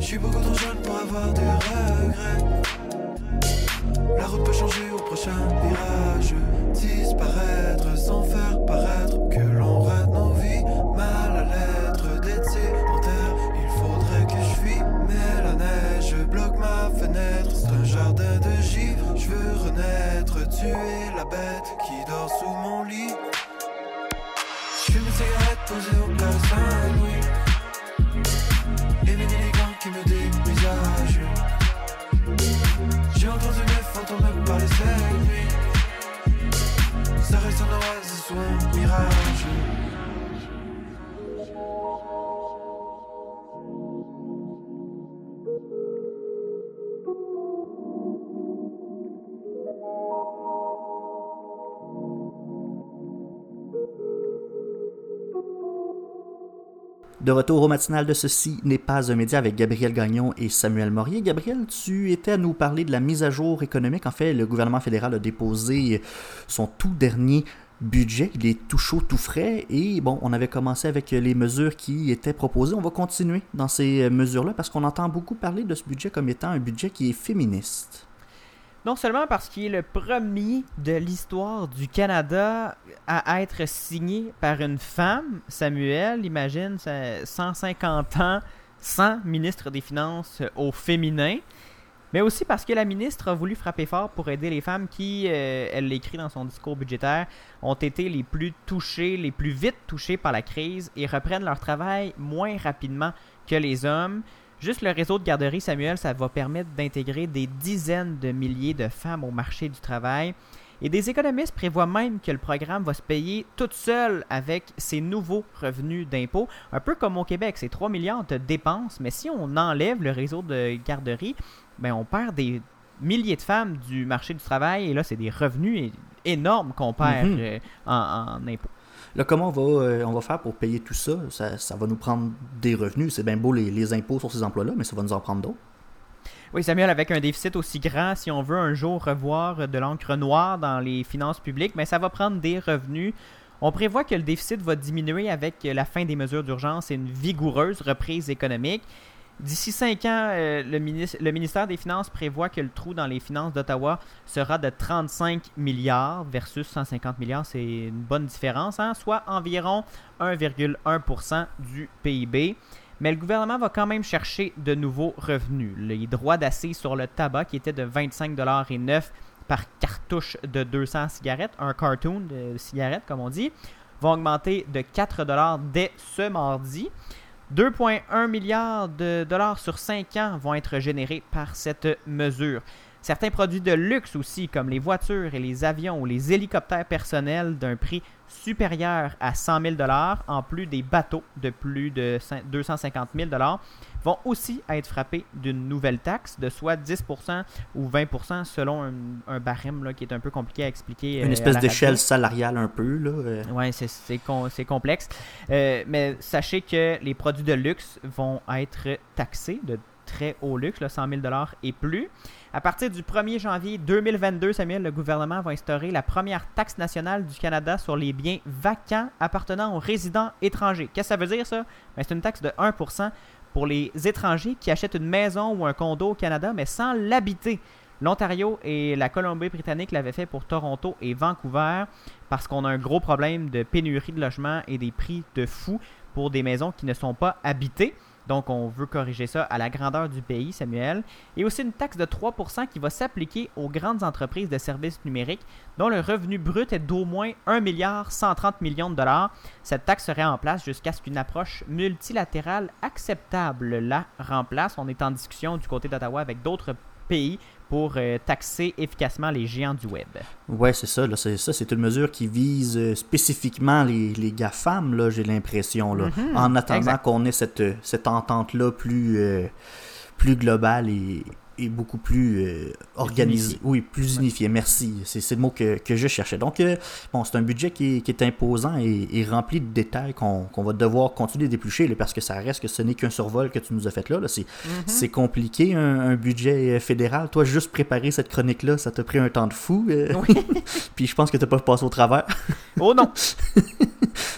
Je suis beaucoup trop jeune pour avoir des regrets. La route peut changer au prochain virage. Disparaître sans faire paraître que l'on rate nos vies. Mal à l'être d'été il faudrait que je fuis. Mais la neige bloque ma fenêtre, c'est un jardin de givre. Je veux renaître, tuer la bête qui dort sous mon lit. Posée au plat Saint-Louis. Et mes élégants qui me dévisagent. J'ai entendu mes fantômes me parler cette nuit. Ça reste un oasis ou un mirage. De retour au matinal de ceci n'est pas un média avec Gabriel Gagnon et Samuel Morier. Gabriel, tu étais à nous parler de la mise à jour économique. En fait, le gouvernement fédéral a déposé son tout dernier budget. Il est tout chaud, tout frais. Et bon, on avait commencé avec les mesures qui étaient proposées. On va continuer dans ces mesures-là parce qu'on entend beaucoup parler de ce budget comme étant un budget qui est féministe. Non seulement parce qu'il est le premier de l'histoire du Canada à être signé par une femme, Samuel, imagine, 150 ans sans ministre des Finances au féminin, mais aussi parce que la ministre a voulu frapper fort pour aider les femmes qui, euh, elle l'écrit dans son discours budgétaire, ont été les plus touchées, les plus vite touchées par la crise et reprennent leur travail moins rapidement que les hommes. Juste le réseau de garderie Samuel, ça va permettre d'intégrer des dizaines de milliers de femmes au marché du travail. Et des économistes prévoient même que le programme va se payer toute seule avec ses nouveaux revenus d'impôts. Un peu comme au Québec, c'est 3 milliards de dépenses, mais si on enlève le réseau de garderie, ben on perd des milliers de femmes du marché du travail et là, c'est des revenus énormes qu'on perd Mhm. euh, en, en impôts. Là, comment on va, euh, on va faire pour payer tout ça? ça? va nous prendre des revenus. C'est bien beau les, les impôts sur ces emplois-là, mais ça va nous en prendre d'autres. Oui, Samuel, avec un déficit aussi grand, si on veut un jour revoir de l'encre noire dans les finances publiques, mais ça va prendre des revenus. On prévoit que le déficit va diminuer avec la fin des mesures d'urgence et une vigoureuse reprise économique. D'ici cinq ans, euh, le, ministère des Finances prévoit que le trou dans les finances d'Ottawa sera de 35 milliards versus 150 milliards. C'est une bonne différence, hein, soit environ 1,1% du PIB. Mais le gouvernement va quand même chercher de nouveaux revenus. Les droits d'assise sur le tabac, qui étaient de 25,9$ par cartouche de 200 cigarettes, un cartoon de cigarettes comme on dit, vont augmenter de 4$ dès ce mardi. 2,1 milliards de dollars sur 5 ans vont être générés par cette mesure. Certains produits de luxe aussi, comme les voitures et les avions ou les hélicoptères personnels d'un prix supérieur à 100 000 en plus des bateaux de plus de 5 250 000 vont aussi être frappés d'une nouvelle taxe de soit 10 ou 20 selon un, un barème là, qui est un peu compliqué à expliquer. euh, Une à espèce d'échelle salariale un peu. Euh. Ouais, c'est- c'est com- c'est complexe. Euh, mais sachez que les produits de luxe vont être taxés de très haut luxe, là, 100 000 et plus. À partir du 1er janvier 2022, Samuel, le gouvernement va instaurer la première taxe nationale du Canada sur les biens vacants appartenant aux résidents étrangers. Qu'est-ce que ça veut dire, ça? Ben, c'est une taxe de 1% pour les étrangers qui achètent une maison ou un condo au Canada, mais sans l'habiter. L'Ontario et la Colombie-Britannique l'avaient fait pour Toronto et Vancouver parce qu'on a un gros problème de pénurie de logements et des prix de fou pour des maisons qui ne sont pas habitées. Donc, on veut corriger ça à la grandeur du pays, Samuel. Et aussi une taxe de 3% qui va s'appliquer aux grandes entreprises de services numériques dont le revenu brut est d'au moins 1 milliard 130 millions de dollars. Cette taxe serait en place jusqu'à ce qu'une approche multilatérale acceptable la remplace. On est en discussion du côté d'Ottawa avec d'autres pays pour euh, taxer efficacement les géants du web. Ouais, c'est ça. Là, c'est ça. C'est une mesure qui vise euh, spécifiquement les, les GAFAM, là, j'ai l'impression. Là, Mhm, en attendant exact. qu'on ait cette, cette entente-là plus, euh, plus globale et, et beaucoup plus euh, organisée. unifiée. Oui, plus unifiée. Merci. C'est le mot que, que je cherchais. Donc, euh, bon, c'est un budget qui est, qui est imposant et, et rempli de détails qu'on qu'on va devoir continuer d'éplucher parce que ça reste que ce n'est qu'un survol que tu nous as fait là. là. C'est compliqué, un, un budget euh, fédéral. Toi, juste préparer cette chronique-là, ça t'a pris un temps de fou. euh, Puis je pense que t'as pas passé au travers. Oh non,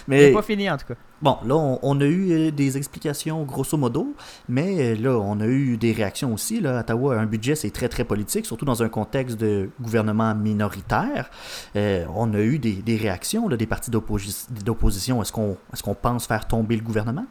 Mais pas fini en tout cas. bon, là, on, on a eu euh, des explications grosso modo, mais euh, là, on a eu des réactions aussi. Là, Ottawa, un budget, c'est très, très politique, surtout dans un contexte de gouvernement minoritaire. Euh, on a eu des, des réactions là, des partis d'opposi- d'opposition. Est-ce qu'on est qu'on pense faire tomber le gouvernement?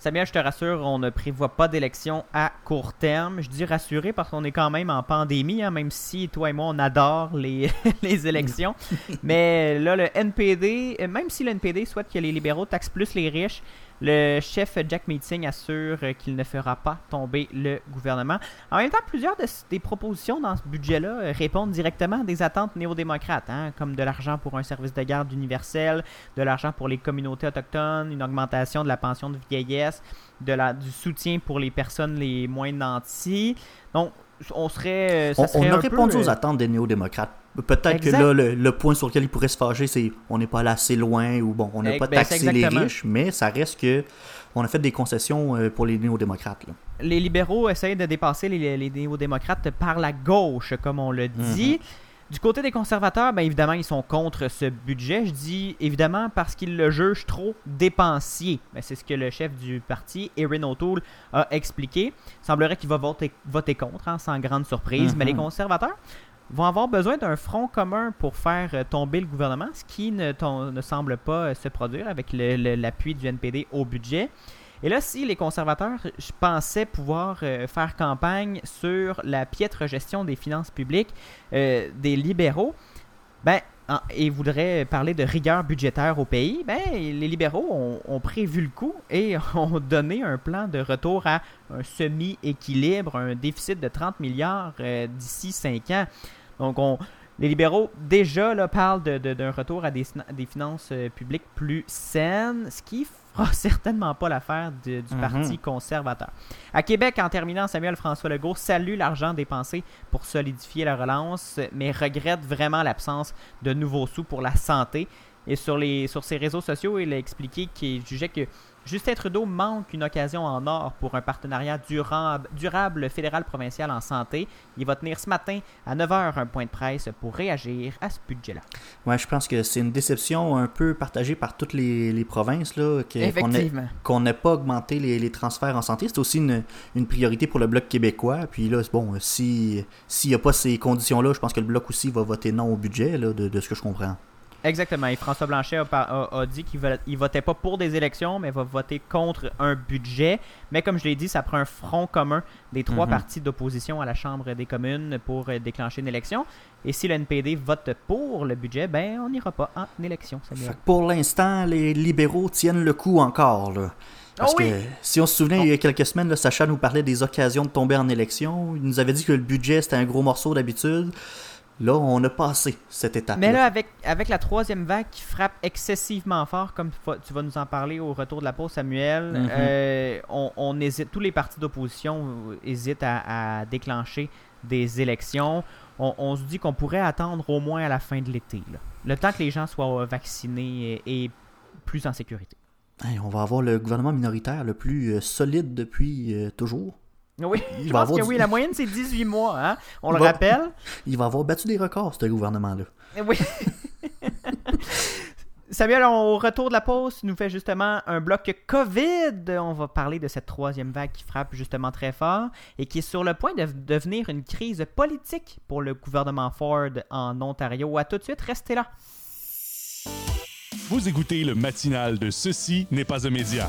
Samuel, je te rassure, on ne prévoit pas d'élection à court terme. Je dis rassuré parce qu'on est quand même en pandémie, hein, même si toi et moi, on adore les, les élections. Mais là, le NPD, euh, même si le NPD souhaite que les libéraux taxent plus les riches, le chef Jack Meeting assure qu'il ne fera pas tomber le gouvernement. En même temps, plusieurs de, des propositions dans ce budget-là euh, répondent directement à des attentes néo-démocrates, hein, comme de l'argent pour un service de garde universel, de l'argent pour les communautés autochtones, une augmentation de la pension de vieillesse, du soutien pour les personnes les moins nantis. Donc, on serait. Ça On, serait on a un peu, répondu aux euh, attentes des néo-démocrates. Peut-être que là, le, le point sur lequel ils pourraient se fâcher, c'est on n'est pas allé assez loin ou bon, on n'a pas ben, taxé les riches, mais ça reste que on a fait des concessions euh, pour les néo-démocrates. les libéraux essayent de dépasser les, les néo-démocrates par la gauche, comme on le dit. Du côté des conservateurs, bien évidemment, ils sont contre ce budget. Je dis évidemment parce qu'ils le jugent trop dépensier. Ben, C'est ce que le chef du parti, Erin O'Toole, a expliqué. Il semblerait qu'il va voter, voter contre, hein, sans grande surprise. Mais les Mhm. conservateurs vont avoir besoin d'un front commun pour faire euh, tomber le gouvernement, ce qui ne, ne semble pas euh, se produire avec l'appui du NPD au budget. Et là, si les conservateurs, pensais pouvoir euh, faire campagne sur la piètre gestion des finances publiques euh, des libéraux, ben, en- et voudraient parler de rigueur budgétaire au pays, ben, les libéraux ont, ont prévu le coup et ont donné un plan de retour à un semi-équilibre, un déficit de 30 milliards euh, d'ici 5 ans. Donc, on, les libéraux, déjà, là, parlent de- de- d'un retour à des, finances euh, publiques plus saines, ce qui fera certainement pas l'affaire du Mhm. Parti conservateur. À Québec, en terminant, Samuel François Legault salue l'argent dépensé pour solidifier la relance, mais regrette vraiment l'absence de nouveaux sous pour la santé. Et sur, les, sur ses réseaux sociaux, il a expliqué qu'il jugeait que Justin Trudeau manque une occasion en or pour un partenariat durable, durable fédéral-provincial en santé. Il va tenir ce matin à 9h un point de presse pour réagir à ce budget-là. Ouais, je pense que c'est une déception un peu partagée par toutes les, les provinces là, qu'on n'ait pas augmenté les, les transferts en santé. C'est aussi une, une priorité pour le Bloc québécois. Puis là, bon, si s'il n'y a pas ces conditions-là, je pense que le Bloc aussi va voter non au budget, là, de, de ce que je comprends. Exactement. Et François Blanchet a, par- a- a dit qu'il ne votait pas pour des élections, mais va voter contre un budget. Mais comme je l'ai dit, ça prend un front commun des trois Mhm. partis d'opposition à la Chambre des communes pour euh, déclencher une élection. Et si le NPD vote pour le budget, ben on n'ira pas en élection. Samuel. Pour l'instant, les libéraux tiennent le coup encore. Là. Parce Ah oui! que si on se souvient, il y a quelques semaines, là, Sacha nous parlait des occasions de tomber en élection. Il nous avait dit que le budget c'était un gros morceau d'habitude. Là, on a passé cette étape. Mais là, avec, avec la troisième vague qui frappe excessivement fort, comme tu vas- nous en parler au retour de la pause, Samuel, Mhm. euh, on, on hésite, tous les partis d'opposition euh, hésitent à, à déclencher des élections. On, on se dit qu'on pourrait attendre au moins à la fin de l'été, le temps que les gens soient euh, vaccinés et, et plus en sécurité. on va avoir le gouvernement minoritaire le plus solide depuis euh, toujours. Oui, Il je va pense que du- oui, la moyenne c'est 18 mois, hein? on le va- rappelle. Il va avoir battu des records, ce gouvernement-là. Oui. Samuel, on- au retour de la pause, tu nous fait justement un bloc COVID. On va parler de cette troisième vague qui frappe justement très fort et qui est sur le point de devenir une crise politique pour le gouvernement Ford en Ontario. À tout de suite, restez là. Vous écoutez le matinal de Ceci n'est pas un média.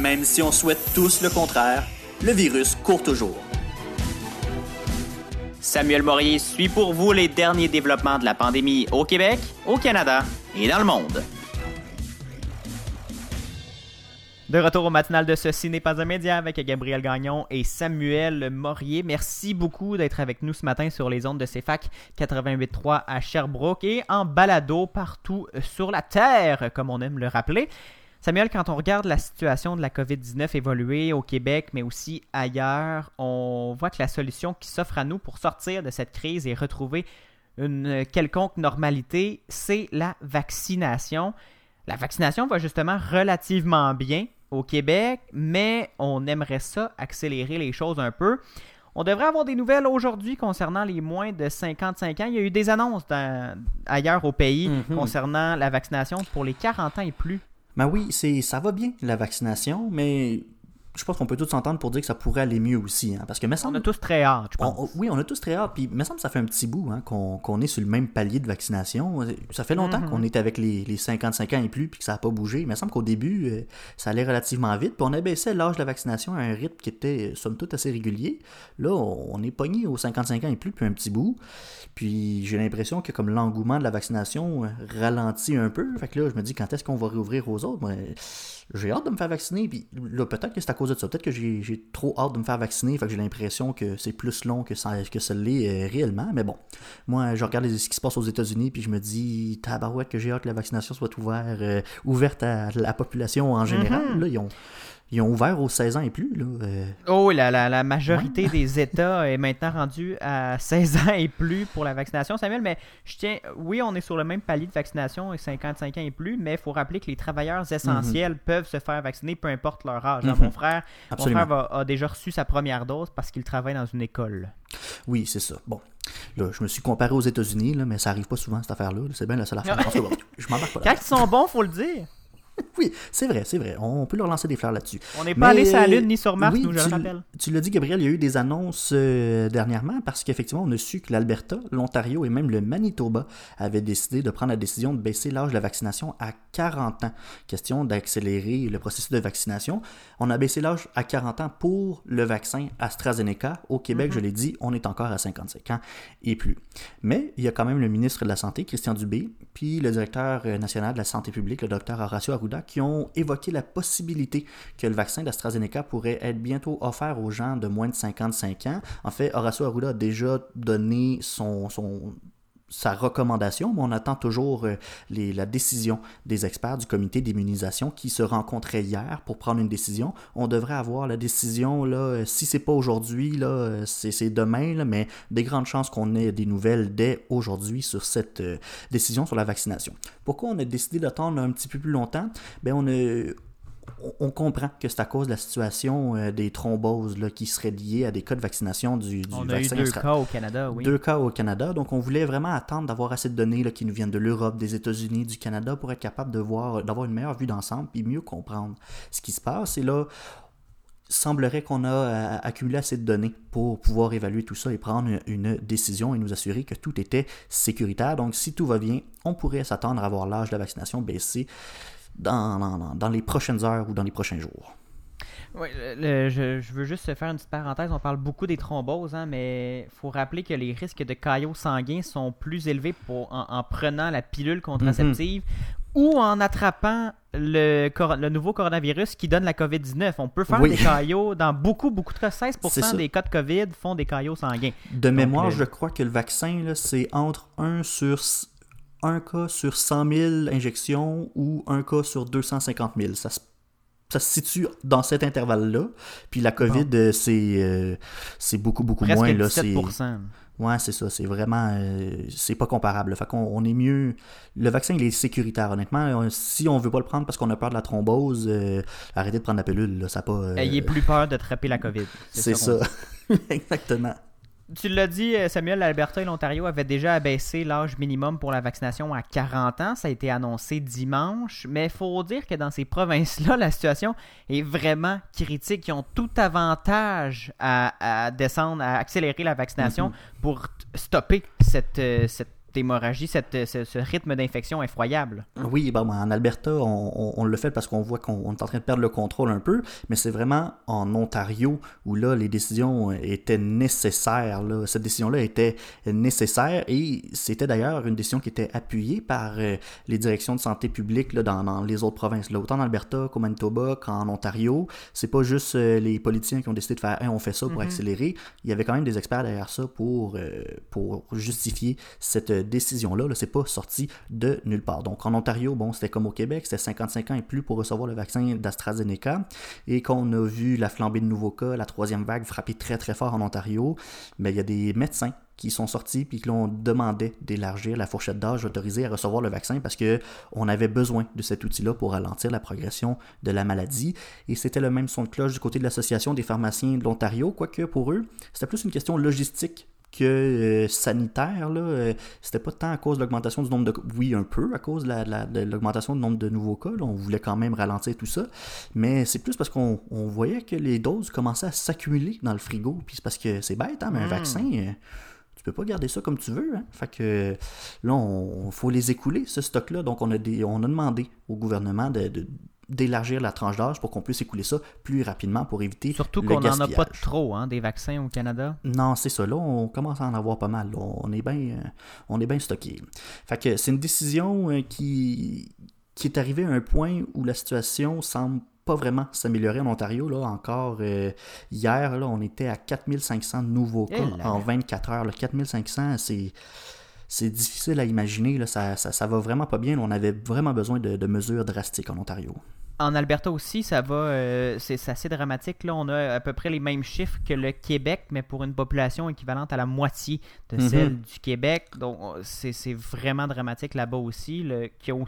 Même si on souhaite tous le contraire, le virus court toujours. Samuel Morier suit pour vous les derniers développements de la pandémie au Québec, au Canada et dans le monde. De retour au matinal de Ceci n'est pas un média avec Gabriel Gagnon et Samuel Morier. Merci beaucoup d'être avec nous ce matin sur les ondes de CFAC 88.3 à Sherbrooke et en balado partout sur la Terre, comme on aime le rappeler. Samuel, quand on regarde la situation de la COVID-19 évoluer au Québec, mais aussi ailleurs, on voit que la solution qui s'offre à nous pour sortir de cette crise et retrouver une quelconque normalité, c'est la vaccination. La vaccination va justement relativement bien au Québec, mais on aimerait ça accélérer les choses un peu. On devrait avoir des nouvelles aujourd'hui concernant les moins de 55 ans. Il y a eu des annonces ailleurs au pays Mhm. concernant la vaccination pour les 40 ans et plus. Ben oui, c'est ça va bien, la vaccination, mais je pense qu'on peut tous s'entendre pour dire que ça pourrait aller mieux aussi. hein, parce que, me On semble, a tous très hâte, je on- pense. on- oui, on a tous très hâte. Puis, me semble que ça fait un petit bout hein, qu'on est sur le même palier de vaccination. Ça fait longtemps Mhm. qu'on est avec les, les 55 ans et plus, puis que ça n'a pas bougé. Il me semble qu'au début, euh, ça allait relativement vite. Puis, on abaissait l'âge de la vaccination à un rythme qui était, euh, somme toute, assez régulier. Là, on on est pogné aux 55 ans et plus depuis un petit bout. Puis, j'ai l'impression que comme l'engouement de la vaccination euh, ralentit un peu. Fait que là, je me dis, quand est-ce qu'on va réouvrir aux autres? Moi, j'ai hâte de me faire vacciner. Puis là, peut-être que c'est à cause de ça. Peut-être que j'ai trop hâte de me faire vacciner. Fait que j'ai l'impression que c'est plus long que ça, que ça l'est euh, réellement. Mais bon, moi, je regarde ce qui se passe aux États-Unis. Puis je me dis, tabarouette, que j'ai hâte que la vaccination soit ouverte, euh, ouverte à la population en général. Là, ils ont, ils ont ouvert aux 16 ans et plus. Là, euh, Oh, la, la, la majorité des États est maintenant rendue à 16 ans et plus pour la vaccination, Samuel. Mais je tiens, oui, on est sur le même palier de vaccination et 55 ans et plus, mais il faut rappeler que les travailleurs essentiels peuvent se faire vacciner peu importe leur âge. hein. Mhm. Mon frère, mon frère a déjà reçu sa première dose parce qu'il travaille dans une école. Oui, c'est ça. Bon, là, je me suis comparé aux États-Unis, là, mais ça arrive pas souvent, cette affaire-là. C'est bien la seule affaire. Bon, je m'embarque pas là. Quand ils sont bons, faut le dire. Oui, c'est vrai, c'est vrai. On peut leur lancer des fleurs là-dessus. On n'est pas allé sur la Lune ni sur Mars, oui, nous, je tu le rappelle. Tu l'as dit, Gabriel, il y a eu des annonces euh, dernièrement parce qu'effectivement, on a su que l'Alberta, l'Ontario et même le Manitoba avaient décidé de prendre la décision de baisser l'âge de la vaccination à 40 ans. Question d'accélérer le processus de vaccination. On a baissé l'âge à 40 ans pour le vaccin AstraZeneca. Au Québec, je l'ai dit, on est encore à 55 ans et plus. Mais il y a quand même le ministre de la Santé, Christian Dubé, puis le directeur euh, national de la santé publique, le docteur Horacio Arruda, qui ont évoqué la possibilité que le vaccin d'AstraZeneca pourrait être bientôt offert aux gens de moins de 55 ans. En fait, Horacio Arruda a déjà donné son, son sa recommandation, mais on attend toujours euh, la décision des experts du comité d'immunisation qui se rencontrait hier pour prendre une décision. On devrait avoir la décision, là, euh, si c'est pas aujourd'hui, là, euh, c'est demain, là, mais des grandes chances qu'on ait des nouvelles dès aujourd'hui sur cette décision sur la vaccination. Pourquoi on a décidé d'attendre un petit peu plus longtemps? Ben, on a, on- comprend que c'est à cause de la situation euh, des thromboses là, qui seraient liées à des cas de vaccination du, du On a eu deux cas au Canada, oui. deux cas au Canada. Donc, on voulait vraiment attendre d'avoir assez de données là, qui nous viennent de l'Europe, des États-Unis, du Canada pour être capable de voir, d'avoir une meilleure vue d'ensemble et mieux comprendre ce qui se passe. Et là, semblerait qu'on a euh, accumulé assez de données pour pouvoir évaluer tout ça et prendre une, une décision et nous assurer que tout était sécuritaire. Donc, si tout va bien, on pourrait s'attendre à voir l'âge de la vaccination baisser dans, dans- dans les prochaines heures ou dans les prochains jours. Oui, le- je, je veux juste faire une petite parenthèse. On parle beaucoup des thromboses, hein, mais il faut rappeler que les risques de caillots sanguins sont plus élevés pour, en, en prenant la pilule contraceptive ou en attrapant le, nouveau coronavirus qui donne la COVID-19. On peut faire Oui. des caillots dans beaucoup, beaucoup de cas. 16% C'est ça. des cas de COVID font des caillots sanguins. De mémoire, le- je crois que le vaccin, c'est entre 1 sur un cas sur 100 000 injections ou un cas sur 250 000. Ça se, ça se situe dans cet intervalle-là. Puis la COVID, euh, c'est euh, c'est beaucoup, beaucoup Presque moins. Là, c'est, 17%. ouais, c'est ça. C'est vraiment... euh, c'est pas comparable. Fait qu'on on est mieux... Le vaccin, il est sécuritaire, honnêtement. Euh, Si on veut pas le prendre parce qu'on a peur de la thrombose, euh, arrêtez de prendre la pilule. Là, ça pas... euh, Ayez plus peur d'attraper la COVID. c'est ça. Exactement. Tu l'as dit, euh, Samuel, l'Alberta et l'Ontario avaient déjà abaissé l'âge minimum pour la vaccination à 40 ans. Ça a été annoncé dimanche. Mais il faut dire que dans ces provinces-là, la situation est vraiment critique. Ils ont tout avantage à, à descendre, à accélérer la vaccination pour t- stopper cette, euh, cette hémorragie, cette, euh, ce, ce rythme d'infection effroyable. Oui, bon, en Alberta, on, on- on le fait parce qu'on voit qu'on on est en train de perdre le contrôle un peu, mais c'est vraiment en Ontario où là, les décisions étaient nécessaires. Là. Cette décision-là était nécessaire et c'était d'ailleurs une décision qui était appuyée par euh, les directions de santé publique là, dans, dans les autres provinces. Là. Autant en Alberta qu'au Manitoba qu'en Ontario, c'est pas juste euh, les politiciens qui ont décidé de faire Hey, on fait ça pour accélérer. Il y avait quand même des experts derrière ça pour, pour justifier cette décision-là, -là, c'est pas sorti de nulle part. Donc en Ontario, bon, c'était comme au Québec, c'était 55 ans et plus pour recevoir le vaccin d'AstraZeneca. Et qu'on a vu la flambée de nouveaux cas, la troisième vague frapper très très fort en Ontario, mais il y a des médecins qui sont sortis puis qui l'ont demandé d'élargir la fourchette d'âge autorisée à recevoir le vaccin parce que on avait besoin de cet outil-là pour ralentir la progression de la maladie. Et c'était le même son de cloche du côté de l'Association des pharmaciens de l'Ontario, quoique pour eux, c'était plus une question logistique que euh, sanitaire. Là, euh, c'était pas tant à cause de l'augmentation du nombre de Oui, un peu à cause de, l'augmentation du nombre de nouveaux cas. on voulait quand même ralentir tout ça. Mais c'est plus parce qu'on voyait que les doses commençaient à s'accumuler dans le frigo. Puis c'est parce que c'est bête, hein, mais un hmm. vaccin. Euh, tu peux pas garder ça comme tu veux. Hein. Fait que là, on, faut les écouler, ce stock-là. Donc, on a, des, on a demandé au gouvernement de, d'élargir la tranche d'âge pour qu'on puisse écouler ça plus rapidement pour éviter Surtout qu'on n'en a pas trop, hein, des vaccins au Canada. Non, c'est ça. Là, on commence à en avoir pas mal. On est bien euh, on est bien stocké. Fait que c'est une décision euh, qui, qui est arrivée à un point où la situation semble pas vraiment s'améliorer en Ontario. Là, encore euh, hier, là, on était à 4500 nouveaux cas en 24 heures. 4500, c'est c'est difficile à imaginer. Là, ça, ça, va vraiment pas bien. On avait vraiment besoin de, mesures drastiques en Ontario. En Alberta aussi, ça va, euh, c'est assez dramatique. Là, on a à peu près les mêmes chiffres que le Québec, mais pour une population équivalente à la moitié de mhm. celle du Québec. Donc, c'est vraiment dramatique là-bas aussi. Le, qui ont,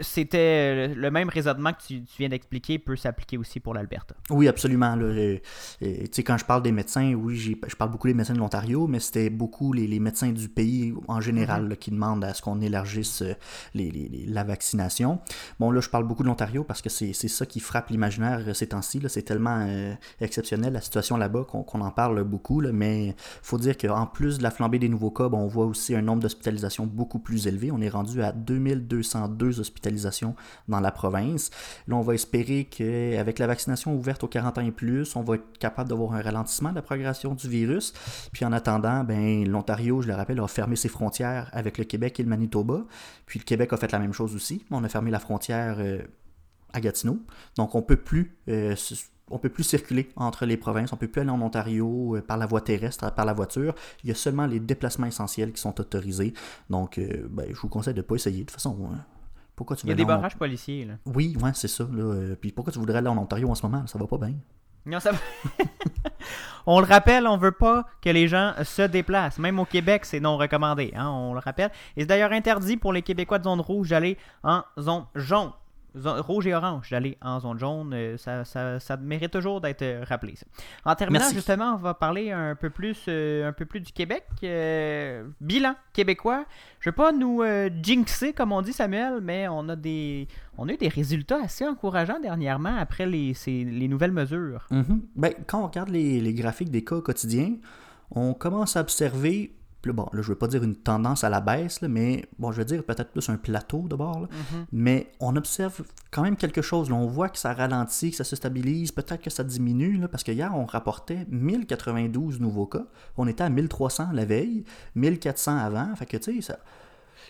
c'était le même raisonnement que tu, viens d'expliquer peut s'appliquer aussi pour l'Alberta. Oui, absolument. Là. quand je parle des médecins, oui, je parle beaucoup des médecins de l'Ontario, mais c'était beaucoup les, médecins du pays en général mm-hmm. qui demandent à ce qu'on élargisse euh, les, la vaccination. Bon, là, je parle beaucoup de l'Ontario parce que c'est ça qui frappe l'imaginaire euh, ces temps-ci. C'est tellement euh, exceptionnel la situation là-bas qu'on en parle beaucoup. Là, mais il faut dire qu'en plus de la flambée des nouveaux cas, on voit aussi un nombre d'hospitalisations beaucoup plus élevé. On est rendu à 2202 dans la province. Là, on va espérer qu'avec la vaccination ouverte aux 40 ans et plus, on va être capable d'avoir un ralentissement de la progression du virus. Puis en attendant, ben, l'Ontario, je le rappelle, a fermé ses frontières avec le Québec et le Manitoba. Puis le Québec a fait la même chose aussi. On a fermé la frontière euh, à Gatineau. Donc on peut plus euh, on peut plus circuler entre les provinces, on peut plus aller en Ontario euh, par la voie terrestre, par la voiture. Il y a seulement les déplacements essentiels qui sont autorisés. Donc, ben, je vous conseille de ne pas essayer. De toute façon, hein. Il y a des barrages policiers, là. Oui, ouais, c'est ça. Là. Euh, puis pourquoi tu voudrais aller en Ontario en ce moment? Ça va pas bien. Non, ça on le rappelle, on veut pas que les gens se déplacent. Même au Québec, c'est non recommandé. Hein, on le rappelle. Et c'est d'ailleurs interdit pour les Québécois de zone rouge d'aller en zone jaune rouge et orange d'aller en zone jaune. Euh, ça, ça, ça mérite toujours d'être euh, rappelé. En terminant, justement, on va parler un peu plus, euh, un peu plus du Québec. bilan québécois. Je ne vais pas nous jinxer, comme on dit, Samuel, mais on a, des, on a eu des résultats assez encourageants dernièrement après les, les nouvelles mesures. Mm-hmm. ben, quand on regarde les, les graphiques des cas quotidiens, on commence à observer bon, là, je veux pas dire une tendance à la baisse, mais bon, je veux dire peut-être plus un plateau d'abord. Mm-hmm. Mais on observe quand même quelque chose. on voit que ça ralentit, que ça se stabilise, peut-être que ça diminue, parce que hier, on rapportait 1092 nouveaux cas. On était à 1300 la veille, 1400 avant. Fait que, tu sais, ça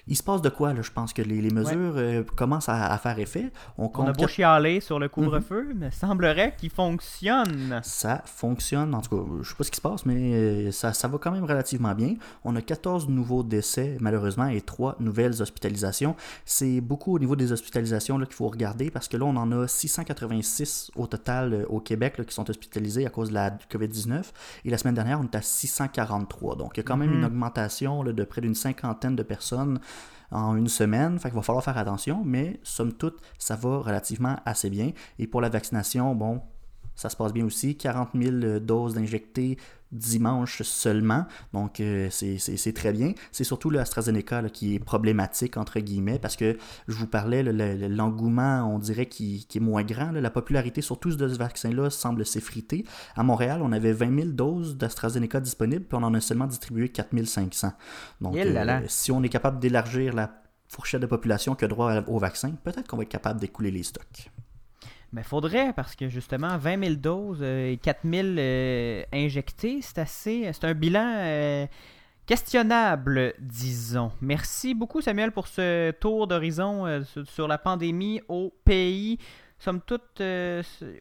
il se passe de quoi, là? Je pense que les, mesures euh, commencent à, faire effet. On, a beau chialer sur le couvre-feu, mhm. mais semblerait qu'il fonctionne. Ça fonctionne. En tout cas, je sais pas ce qui se passe, mais euh, ça, ça va quand même relativement bien. On a 14 nouveaux décès, malheureusement, et 3 nouvelles hospitalisations. C'est beaucoup au niveau des hospitalisations qu'il faut regarder parce que là, on en a 686 au total euh, au Québec qui sont hospitalisés à cause de la COVID-19. Et la semaine dernière, on est à 643. Donc, il y a quand même mhm. une augmentation de près d'une cinquantaine de personnes en une semaine. Fait qu'il va falloir faire attention, mais somme toute, ça va relativement assez bien. Et pour la vaccination, bon, ça se passe bien aussi. 40 000 doses d'injectés dimanche seulement. Donc, euh, c'est très bien. C'est surtout l'AstraZeneca qui est problématique, entre guillemets, parce que je vous parlais, l'engouement, on dirait, qui, est moins grand. La popularité, surtout de ce vaccin-là, semble s'effriter. À Montréal, on avait 20 000 doses d'AstraZeneca disponibles, puis on en a seulement distribué 4 500. Donc, euh, si on est capable d'élargir la fourchette de population qui a droit au vaccin, peut-être qu'on va être capable d'écouler les stocks. Mais faudrait, parce que justement, 20 000 doses euh, et 4 000 euh, injectés, c'est assez. C'est un bilan euh, questionnable, disons. Merci beaucoup, Samuel, pour ce tour d'horizon sur la pandémie au pays. Somme toute,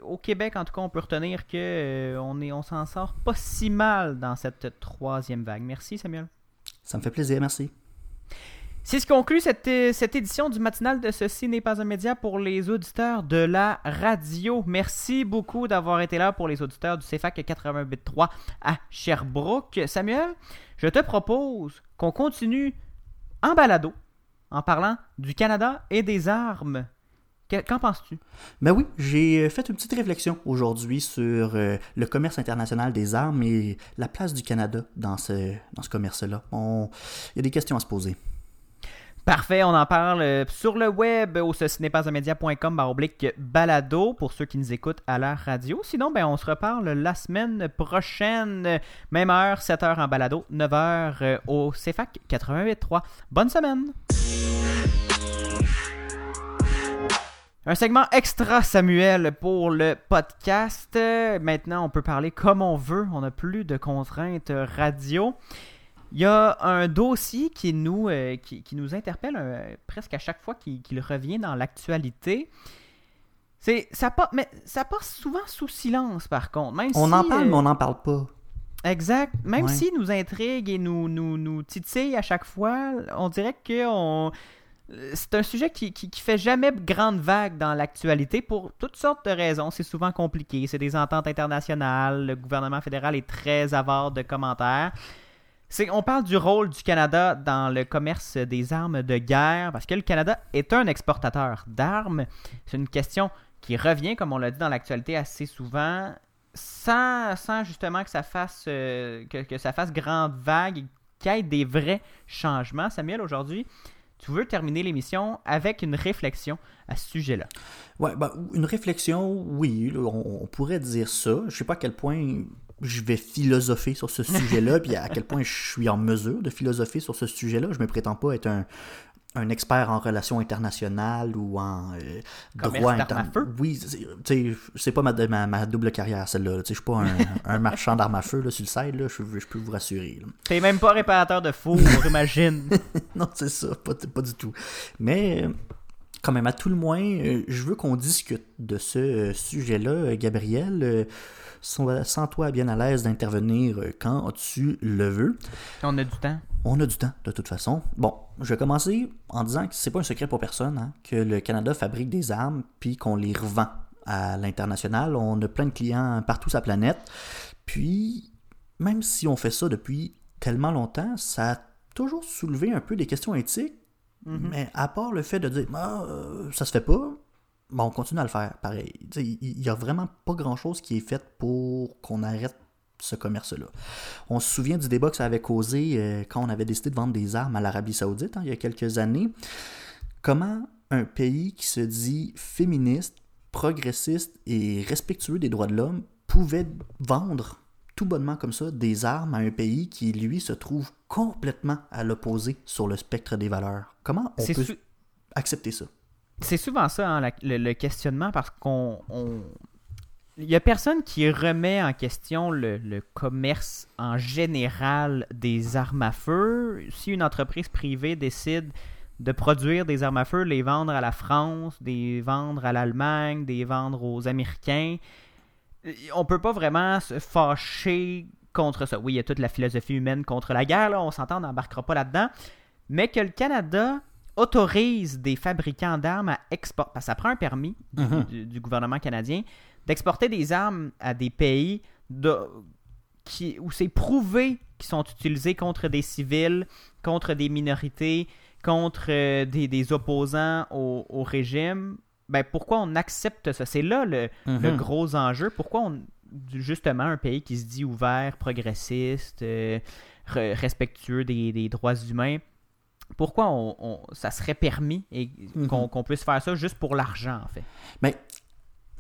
au Québec, en tout cas, on peut retenir qu'on on, on s'en sort pas si mal dans cette troisième vague. Merci, Samuel. Ça me fait plaisir, merci. C'est ce qui conclut cette, euh, cette édition du matinal de Ceci n'est pas un média pour les auditeurs de la radio. Merci beaucoup d'avoir été là pour les auditeurs du CFAC 88.3 à Sherbrooke. Samuel, je te propose qu'on continue en balado en parlant du Canada et des armes. Que- Qu'en penses-tu? Ben oui, j'ai fait une petite réflexion aujourd'hui sur euh, le commerce international des armes et la place du Canada dans ce, dans ce commerce-là. Il y a des questions à se poser. Parfait, on en parle euh, sur le web au ceci n'est pas un média.com oblique balado pour ceux qui nous écoutent à la radio. Sinon, ben, on se reparle la semaine prochaine, même heure, 7h en balado, 9h euh, au CFAC 88.3. Bonne semaine! Un segment extra Samuel pour le podcast. Euh, Maintenant, on peut parler comme on veut. On n'a plus de contraintes radio. Il y a un dossier qui nous, euh, qui, qui nous interpelle euh, presque à chaque fois qu'il revient dans l'actualité. C'est, ça, pa- mais ça passe souvent sous silence, par contre. Même On si, en parle, euh, mais on n'en parle pas. Exact. Même Ouais. s'il nous intrigue et nous, nous, nous titille à chaque fois, on dirait que on... c'est un sujet qui, qui, qui fait jamais grande vague dans l'actualité pour toutes sortes de raisons. C'est souvent compliqué. C'est des ententes internationales. Le gouvernement fédéral est très avare de commentaires. On parle du rôle du Canada dans le commerce des armes de guerre, parce que le Canada est un exportateur d'armes. C'est une question qui revient, comme on l'a dit dans l'actualité assez souvent, sans, justement que ça fasse euh, que, ça fasse grande vague qu'il y ait des vrais changements. Samuel, aujourd'hui, tu veux terminer l'émission avec une réflexion à ce sujet-là. Ouais, ben, une réflexion, oui, on, on pourrait dire ça. Je sais pas à quel point je vais philosopher sur ce sujet-là, puis à quel point je suis en mesure de philosopher sur ce sujet-là. Je me prétends pas être un, un expert en relations internationales ou en euh, droit d'armes à inter- feu. Oui, c'est- pas ma, ma, ma double carrière, celle-là. Je suis pas un, un marchand d'armes à feu là, sur le side, là, je, peux vous rassurer. T'es même pas réparateur de four, imagine. non, c'est ça, pas, pas du tout. Mais quand même, à tout le moins, euh, je veux qu'on discute de ce euh, sujet-là, Gabriel. Euh, sans- Sens-toi bien à l'aise d'intervenir euh, quand tu le veux. On a du temps. On a du temps, de toute façon. Bon, je vais commencer en disant que c'est pas un secret pour personne hein, que le Canada fabrique des armes puis qu'on les revend à l'international. On a plein de clients partout sur la planète. Puis, même si on fait ça depuis tellement longtemps, ça a toujours soulevé un peu des questions éthiques. Mais à part le fait de dire, ah, euh, ça se fait pas, bon, on continue à le faire, pareil. Il n'y a vraiment pas grand-chose qui est fait pour qu'on arrête ce commerce-là. On se souvient du débat que ça avait causé euh, quand on avait décidé de vendre des armes à l'Arabie Saoudite hein, il y a quelques années. Comment un pays qui se dit féministe, progressiste et respectueux des droits de l'homme pouvait vendre tout bonnement comme ça des armes à un pays qui, lui, se trouve complètement à l'opposé sur le spectre des valeurs? Comment on peut accepter ça? C'est souvent ça, hein, le, questionnement, parce qu'on. on- Il y a personne qui remet en question le, le commerce en général des armes à feu. Si une entreprise privée décide de produire des armes à feu, les vendre à la France, des vendre à l'Allemagne, des vendre aux Américains, on peut pas vraiment se fâcher contre ça. Oui, il y a toute la philosophie humaine contre la guerre, là, on s'entend, on n'embarquera pas là-dedans. Mais que le Canada autorise des fabricants d'armes à exporter, parce que ça prend un permis du, Mhm. du- du gouvernement canadien, d'exporter des armes à des pays de, qui, où c'est prouvé qu'ils sont utilisés contre des civils, contre des minorités, contre euh, des, des opposants au, au régime, ben pourquoi on accepte ça? C'est là le, le Mhm. gros enjeu. Pourquoi on, justement un pays qui se dit ouvert, progressiste, euh, re- respectueux des, des droits humains, pourquoi on, on- ça serait permis et Mhm. qu'on qu'on puisse faire ça juste pour l'argent, en fait? Mais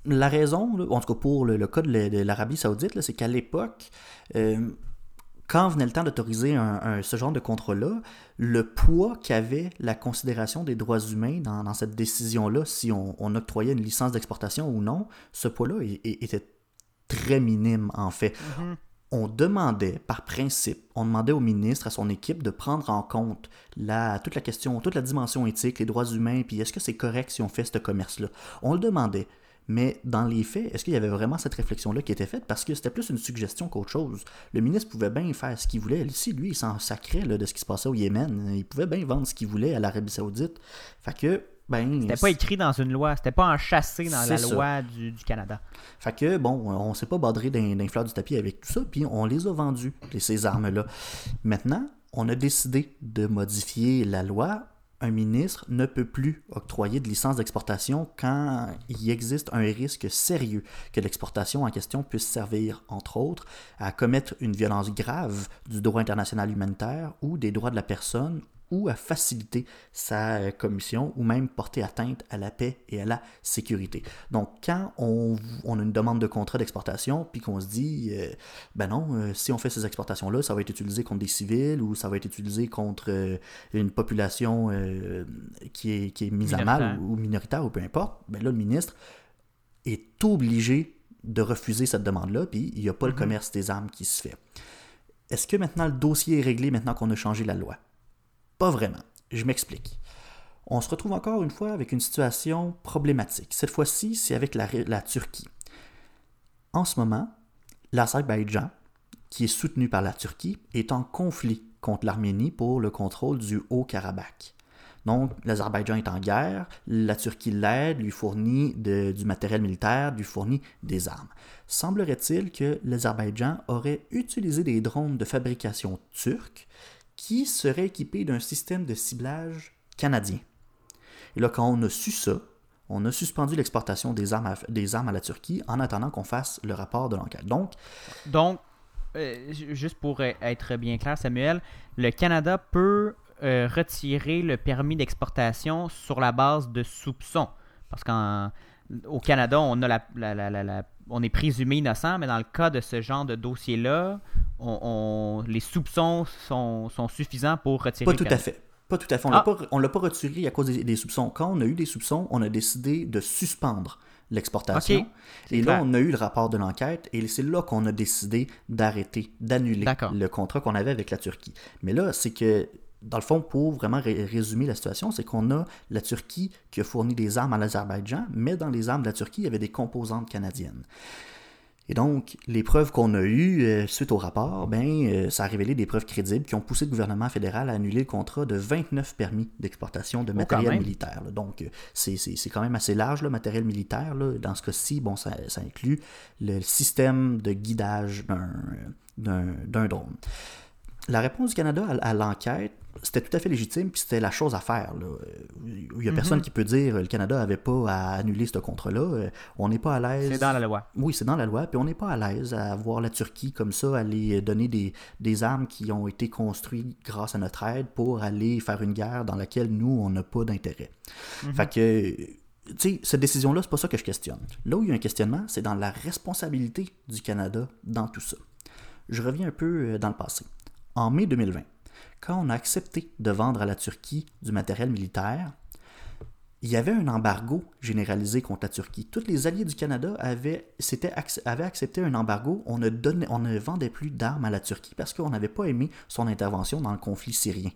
la raison, là, en tout cas pour le, le cas de la- de l'Arabie Saoudite, c'est qu'à l'époque, euh, quand venait le temps d'autoriser un- un- ce genre de contrat-là, le poids qu'avait la considération des droits humains dans, dans cette décision-là, si on, on octroyait une licence d'exportation ou non, ce poids-là était très minime en fait. On demandait, par principe, on demandait au ministre, à son équipe, de prendre en compte la, toute la question, toute la dimension éthique, les droits humains, puis est-ce que c'est correct si on fait ce commerce-là? On le demandait. Mais dans les faits, est-ce qu'il y avait vraiment cette réflexion-là qui était faite? Parce que c'était plus une suggestion qu'autre chose. Le ministre pouvait bien faire ce qu'il voulait. Ici, lui, il s'en sacrait de ce qui se passait au Yémen. Il pouvait bien vendre ce qu'il voulait à l'Arabie Saoudite. Fait que, ben. C'était pas écrit dans une loi, c'était pas enchâssé dans la ça. loi du, du Canada. Fait que, bon, on s'est pas badré d'un fleur du tapis avec tout ça, puis on les a vendus, ces armes-là. Maintenant, on a décidé de modifier la loi. Un ministre ne peut plus octroyer de licence d'exportation quand il existe un risque sérieux que l'exportation en question puisse servir, entre autres, à commettre une violence grave du droit international humanitaire ou des droits de la personne ou à faciliter sa euh, commission ou même porter atteinte à la paix et à la sécurité. Donc, quand on, on a une demande de contrat d'exportation, puis qu'on se dit, euh, ben non, euh, si on fait ces exportations-là, ça va être utilisé contre des civils ou ça va être utilisé contre euh, une population qui, est, qui est mise à mal ou, ou minoritaire ou peu importe, ben là, le ministre est obligé de refuser cette demande-là, puis il n'y a pas le commerce des armes qui se fait. Est-ce que maintenant le dossier est réglé maintenant qu'on a changé la loi? Pas vraiment. Je m'explique. On se retrouve encore une fois avec une situation problématique. Cette fois-ci, c'est avec la, Turquie. En ce moment, l'Azerbaïdjan, qui est soutenu par la Turquie, est en conflit contre l'Arménie pour le contrôle du Haut-Karabakh. Donc, l'Azerbaïdjan est en guerre, la Turquie l'aide, lui fournit du matériel militaire, lui fournit des armes. Semblerait-il que l'Azerbaïdjan aurait utilisé des drones de fabrication turque qui seraient équipés d'un système de ciblage canadien. Et là, quand on a su ça, on a suspendu l'exportation des armes, à, la Turquie en attendant qu'on fasse le rapport de l'enquête. Donc, Donc, euh, ju- juste pour euh, être bien clair, Samuel, le Canada peut euh, retirer le permis d'exportation sur la base de soupçons. Parce qu'au Canada, on, a la, la- la- la- la- on est présumé innocent, mais dans le cas de ce genre de dossier-là, on, on- les soupçons sont, sont suffisants pour retirer Pas tout à fait. Pas tout à fait. On Ah. l'a pas, on l'a pas retiré à cause des, des soupçons. Quand on a eu des soupçons, on a décidé de suspendre l'exportation. Et là, on a eu le rapport de l'enquête et c'est là qu'on a décidé d'arrêter, d'annuler le contrat qu'on avait avec la Turquie. Mais là, c'est que, dans le fond, pour vraiment ré- résumer la situation, c'est qu'on a la Turquie qui a fourni des armes à l'Azerbaïdjan, mais dans les armes de la Turquie, il y avait des composantes canadiennes. Et donc, les preuves qu'on a eues euh, suite au rapport, ben, euh, ça a révélé des preuves crédibles qui ont poussé le gouvernement fédéral à annuler le contrat de 29 permis d'exportation de Oh, matériel militaire. là. Donc, euh, c'est quand même assez large, le matériel militaire. là. Dans ce cas-ci, bon, ça, ça inclut le système de guidage d'un drone. La réponse du Canada à, à l'enquête, c'était tout à fait légitime, puis c'était la chose à faire. là. Il n'y a Mhm. personne qui peut dire euh, le Canada n'avait pas à annuler ce contrat-là. Euh, On n'est pas à l'aise. C'est dans la loi. Oui, c'est dans la loi, puis on n'est pas à l'aise à voir la Turquie comme ça aller donner des, des armes qui ont été construites grâce à notre aide pour aller faire une guerre dans laquelle nous, on n'a pas d'intérêt. Fait que, tu sais, cette décision-là, c'est pas ça que je questionne. Là où il y a un questionnement, c'est dans la responsabilité du Canada dans tout ça. Je reviens un peu euh, dans le passé. En mai 2020, quand on a accepté de vendre à la Turquie du matériel militaire, il y avait un embargo généralisé contre la Turquie. Tous les alliés du Canada avaient, avaient accepté un embargo. On ne, donnait, on ne vendait plus d'armes à la Turquie parce qu'on n'avait pas aimé son intervention dans le conflit syrien.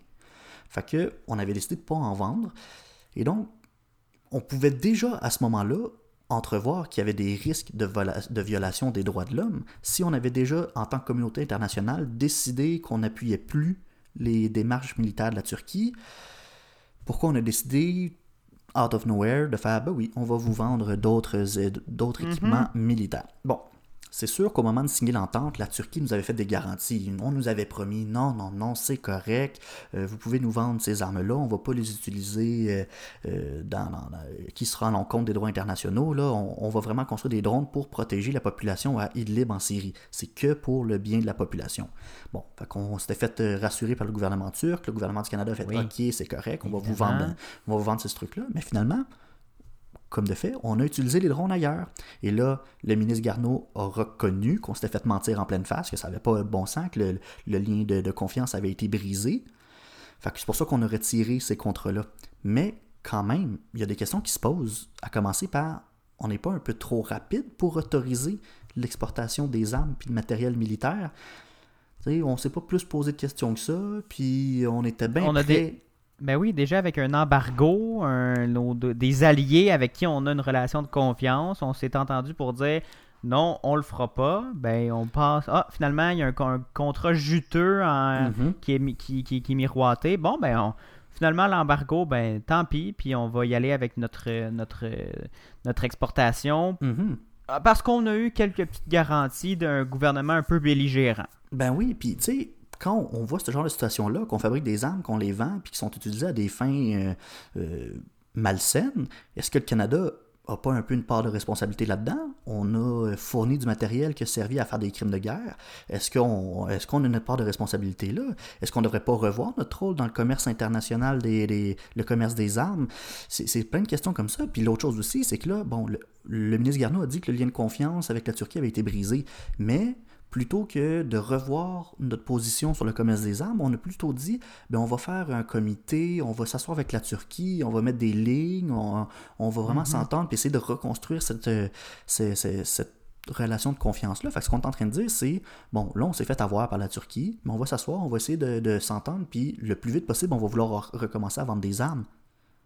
Fait que on avait décidé de ne pas en vendre. Et donc, on pouvait déjà à ce moment-là entrevoir qu'il y avait des risques de, violation des droits de l'homme si on avait déjà, en tant que communauté internationale, décidé qu'on n'appuyait plus les démarches militaires de la Turquie. Pourquoi on a décidé, out of nowhere, de faire, ben oui, on va vous vendre d'autres d'autres équipements militaires. Bon, c'est sûr qu'au moment de signer l'entente, la Turquie nous avait fait des garanties. On nous avait promis, non, non, non, c'est correct, euh, vous pouvez nous vendre ces armes-là, on ne va pas les utiliser euh, euh, dans, qui sera à l'encontre des droits internationaux. Là, on, on va vraiment construire des drones pour protéger la population à Idlib en Syrie. C'est que pour le bien de la population. Bon, fait qu'on s'était fait rassurer par le gouvernement turc. Le gouvernement du Canada a fait Oui. OK, c'est correct, on va vous vendre, on va vous vendre ce truc-là. Mais finalement, comme de fait, on a utilisé les drones ailleurs. Et là, le ministre Garneau a reconnu qu'on s'était fait mentir en pleine face, que ça n'avait pas bon sens, que le, le lien de, de confiance avait été brisé. Fait que c'est pour ça qu'on a retiré ces contrats-là. Mais quand même, il y a des questions qui se posent, à commencer par on n'est pas un peu trop rapide pour autoriser l'exportation des armes puis de matériel militaire? On s'est pas plus posé de questions que ça, puis on était bien On a prêt. des- Ben oui, déjà avec un embargo, un, nos- des alliés avec qui on a une relation de confiance, on s'est entendu pour dire non, on le fera pas. Ben on passe. Ah, finalement, il y a un, con- un contrat juteux en- Mhm. qui, est, qui, qui- qui est miroité. Bon, ben on- finalement, l'embargo, ben tant pis, puis on va y aller avec notre, notre, notre exportation Mhm. Ah, parce qu'on a eu quelques petites garanties d'un gouvernement un peu belligérant. Ben oui, puis tu sais, quand on voit ce genre de situation-là, qu'on fabrique des armes, qu'on les vend, puis qui sont utilisées à des fins euh, euh, malsaines, est-ce que le Canada a pas un peu une part de responsabilité là-dedans? On a euh, fourni du matériel qui a servi à faire des crimes de guerre. Est-ce qu'on est qu'on a notre part de responsabilité là? Est-ce qu'on ne devrait pas revoir notre rôle dans le commerce international, des, le commerce des armes? C'est plein de questions comme ça. Puis l'autre chose aussi, c'est que là, bon, le, le ministre Garneau a dit que le lien de confiance avec la Turquie avait été brisé. Mais plutôt que de revoir notre position sur le commerce des armes, on a plutôt dit, ben on va faire un comité, on va s'asseoir avec la Turquie, on va mettre des lignes, on, on va vraiment s'entendre puis essayer de reconstruire cette, euh, ce- ce- cette relation de confiance-là. Fait que ce qu'on est en train de dire, c'est, bon, là, on s'est fait avoir par la Turquie, mais on va s'asseoir, on va essayer de, de s'entendre, puis le plus vite possible, on va vouloir recommencer à vendre des armes.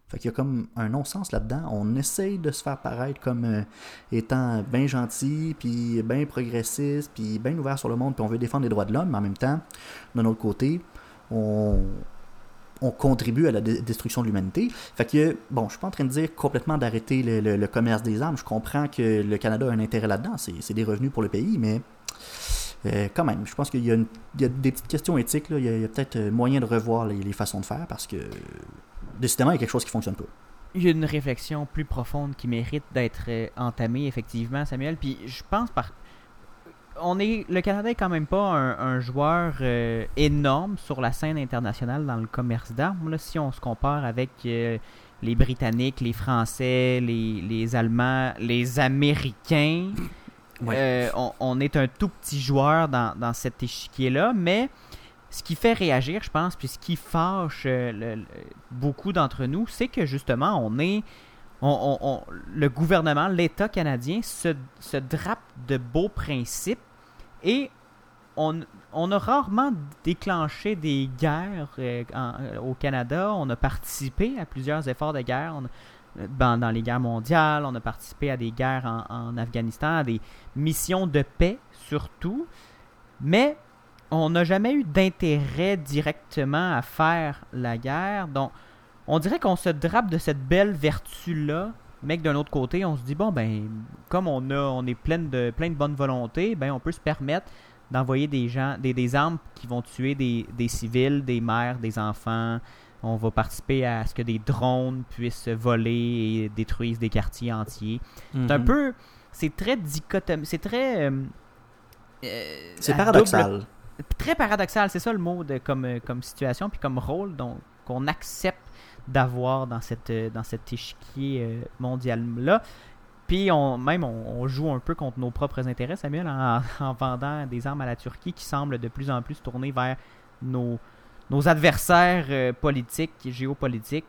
Fait qu'il y a comme un non-sens là-dedans. On essaye de se faire paraître comme euh, étant bien gentil, puis bien progressiste, puis bien ouvert sur le monde, puis on veut défendre les droits de l'homme, mais en même temps, de notre côté, on, on contribue à la destruction de l'humanité. Fait que, bon, je suis pas en train de dire complètement d'arrêter le, commerce des armes. Je comprends que le Canada a un intérêt là-dedans. C'est des revenus pour le pays, mais euh, quand même, je pense qu'il y, a des petites questions éthiques. là. Il y a, peut-être euh, moyen de revoir les façons de faire parce que, décidément, il y a quelque chose qui fonctionne pas. Il y a une réflexion plus profonde qui mérite d'être euh, entamée, effectivement, Samuel. Puis je pense par. On est, le Canada est quand même pas un, un joueur euh, énorme sur la scène internationale dans le commerce d'armes. Si on se compare avec euh, les Britanniques, les Français, les, les Allemands, les Américains, Ouais. euh, on, on est un tout petit joueur dans, dans cet échiquier-là. Mais ce qui fait réagir, je pense, puis ce qui fâche euh, beaucoup d'entre nous, c'est que justement, on est. le gouvernement, l'État canadien se, se drape de beaux principes et on, a rarement déclenché des guerres euh, euh, au Canada. On a participé à plusieurs efforts de guerre. Dans, dans les guerres mondiales, on a participé à des guerres en, en Afghanistan, à des missions de paix surtout. Mais on n'a jamais eu d'intérêt directement à faire la guerre. Donc, on dirait qu'on se drape de cette belle vertu-là, mais que d'un autre côté, on se dit, bon, ben, comme on, a, on est plein de, plein de bonne volonté, ben, on peut se permettre d'envoyer des gens, des, des armes qui vont tuer des, des civils, des mères, des enfants. On va participer à ce que des drones puissent voler et détruire des quartiers entiers. C'est un Mhm. peu. C'est très dichotomique. C'est très. euh, euh, C'est paradoxal. double- très paradoxal, c'est ça le mot de, comme, euh, comme situation puis comme rôle qu'on accepte d'avoir dans, cette, euh, dans cet échiquier euh, mondial-là. Puis on, même on, joue un peu contre nos propres intérêts, Samuel, en, en vendant des armes à la Turquie qui semblent de plus en plus tourner vers nos, nos adversaires politiques, géopolitiques,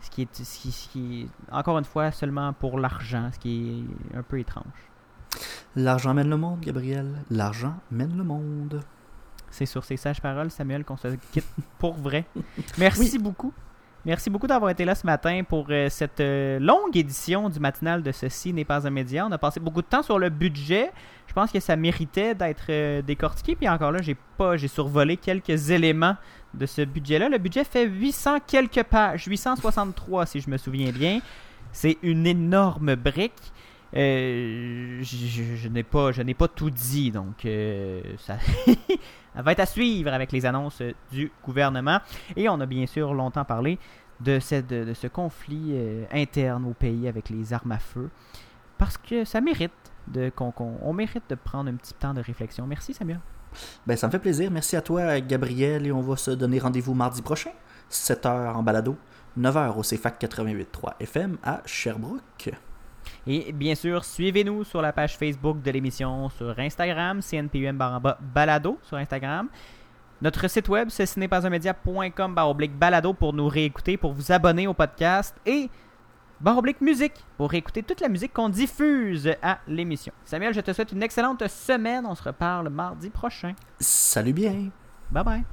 ce qui, est, ce, qui, ce qui est, encore une fois, seulement pour l'argent, ce qui est un peu étrange. L'argent mène le monde, Gabriel. L'argent mène le monde. C'est sur ces sages paroles, Samuel, qu'on se quitte pour vrai. Merci beaucoup. Merci beaucoup d'avoir été là ce matin pour euh, cette euh, longue édition du matinal de Ceci n'est pas un média. On a passé beaucoup de temps sur le budget. Je pense que ça méritait d'être euh, décortiqué. Puis encore là, j'ai pas, j'ai survolé quelques éléments de ce budget-là. Le budget fait 800 quelques pages, 863 si je me souviens bien. C'est une énorme brique. Euh, je, n'ai pas, je n'ai pas tout dit, donc euh, ça, va être à suivre avec les annonces du gouvernement. Et on a bien sûr longtemps parlé de, cette- de, ce conflit euh, interne au pays avec les armes à feu, parce que ça mérite de, qu'on- on mérite de prendre un petit temps de réflexion. Merci Samuel. Ben, ça me fait plaisir. Merci à toi, Gabriel. Et on va se donner rendez-vous mardi prochain, 7h en balado, 9h au CFAC 88.3 FM à Sherbrooke. Et bien sûr, suivez-nous sur la page Facebook de l'émission, sur Instagram, CNPUM bas balado sur Instagram. Notre site web, c'est ce n'est pas un média.com barre oblique balado pour nous réécouter, pour vous abonner au podcast et barre oblique musique pour réécouter toute la musique qu'on diffuse à l'émission. Samuel, je te souhaite une excellente semaine. On se reparle mardi prochain. Salut bien! Bye bye.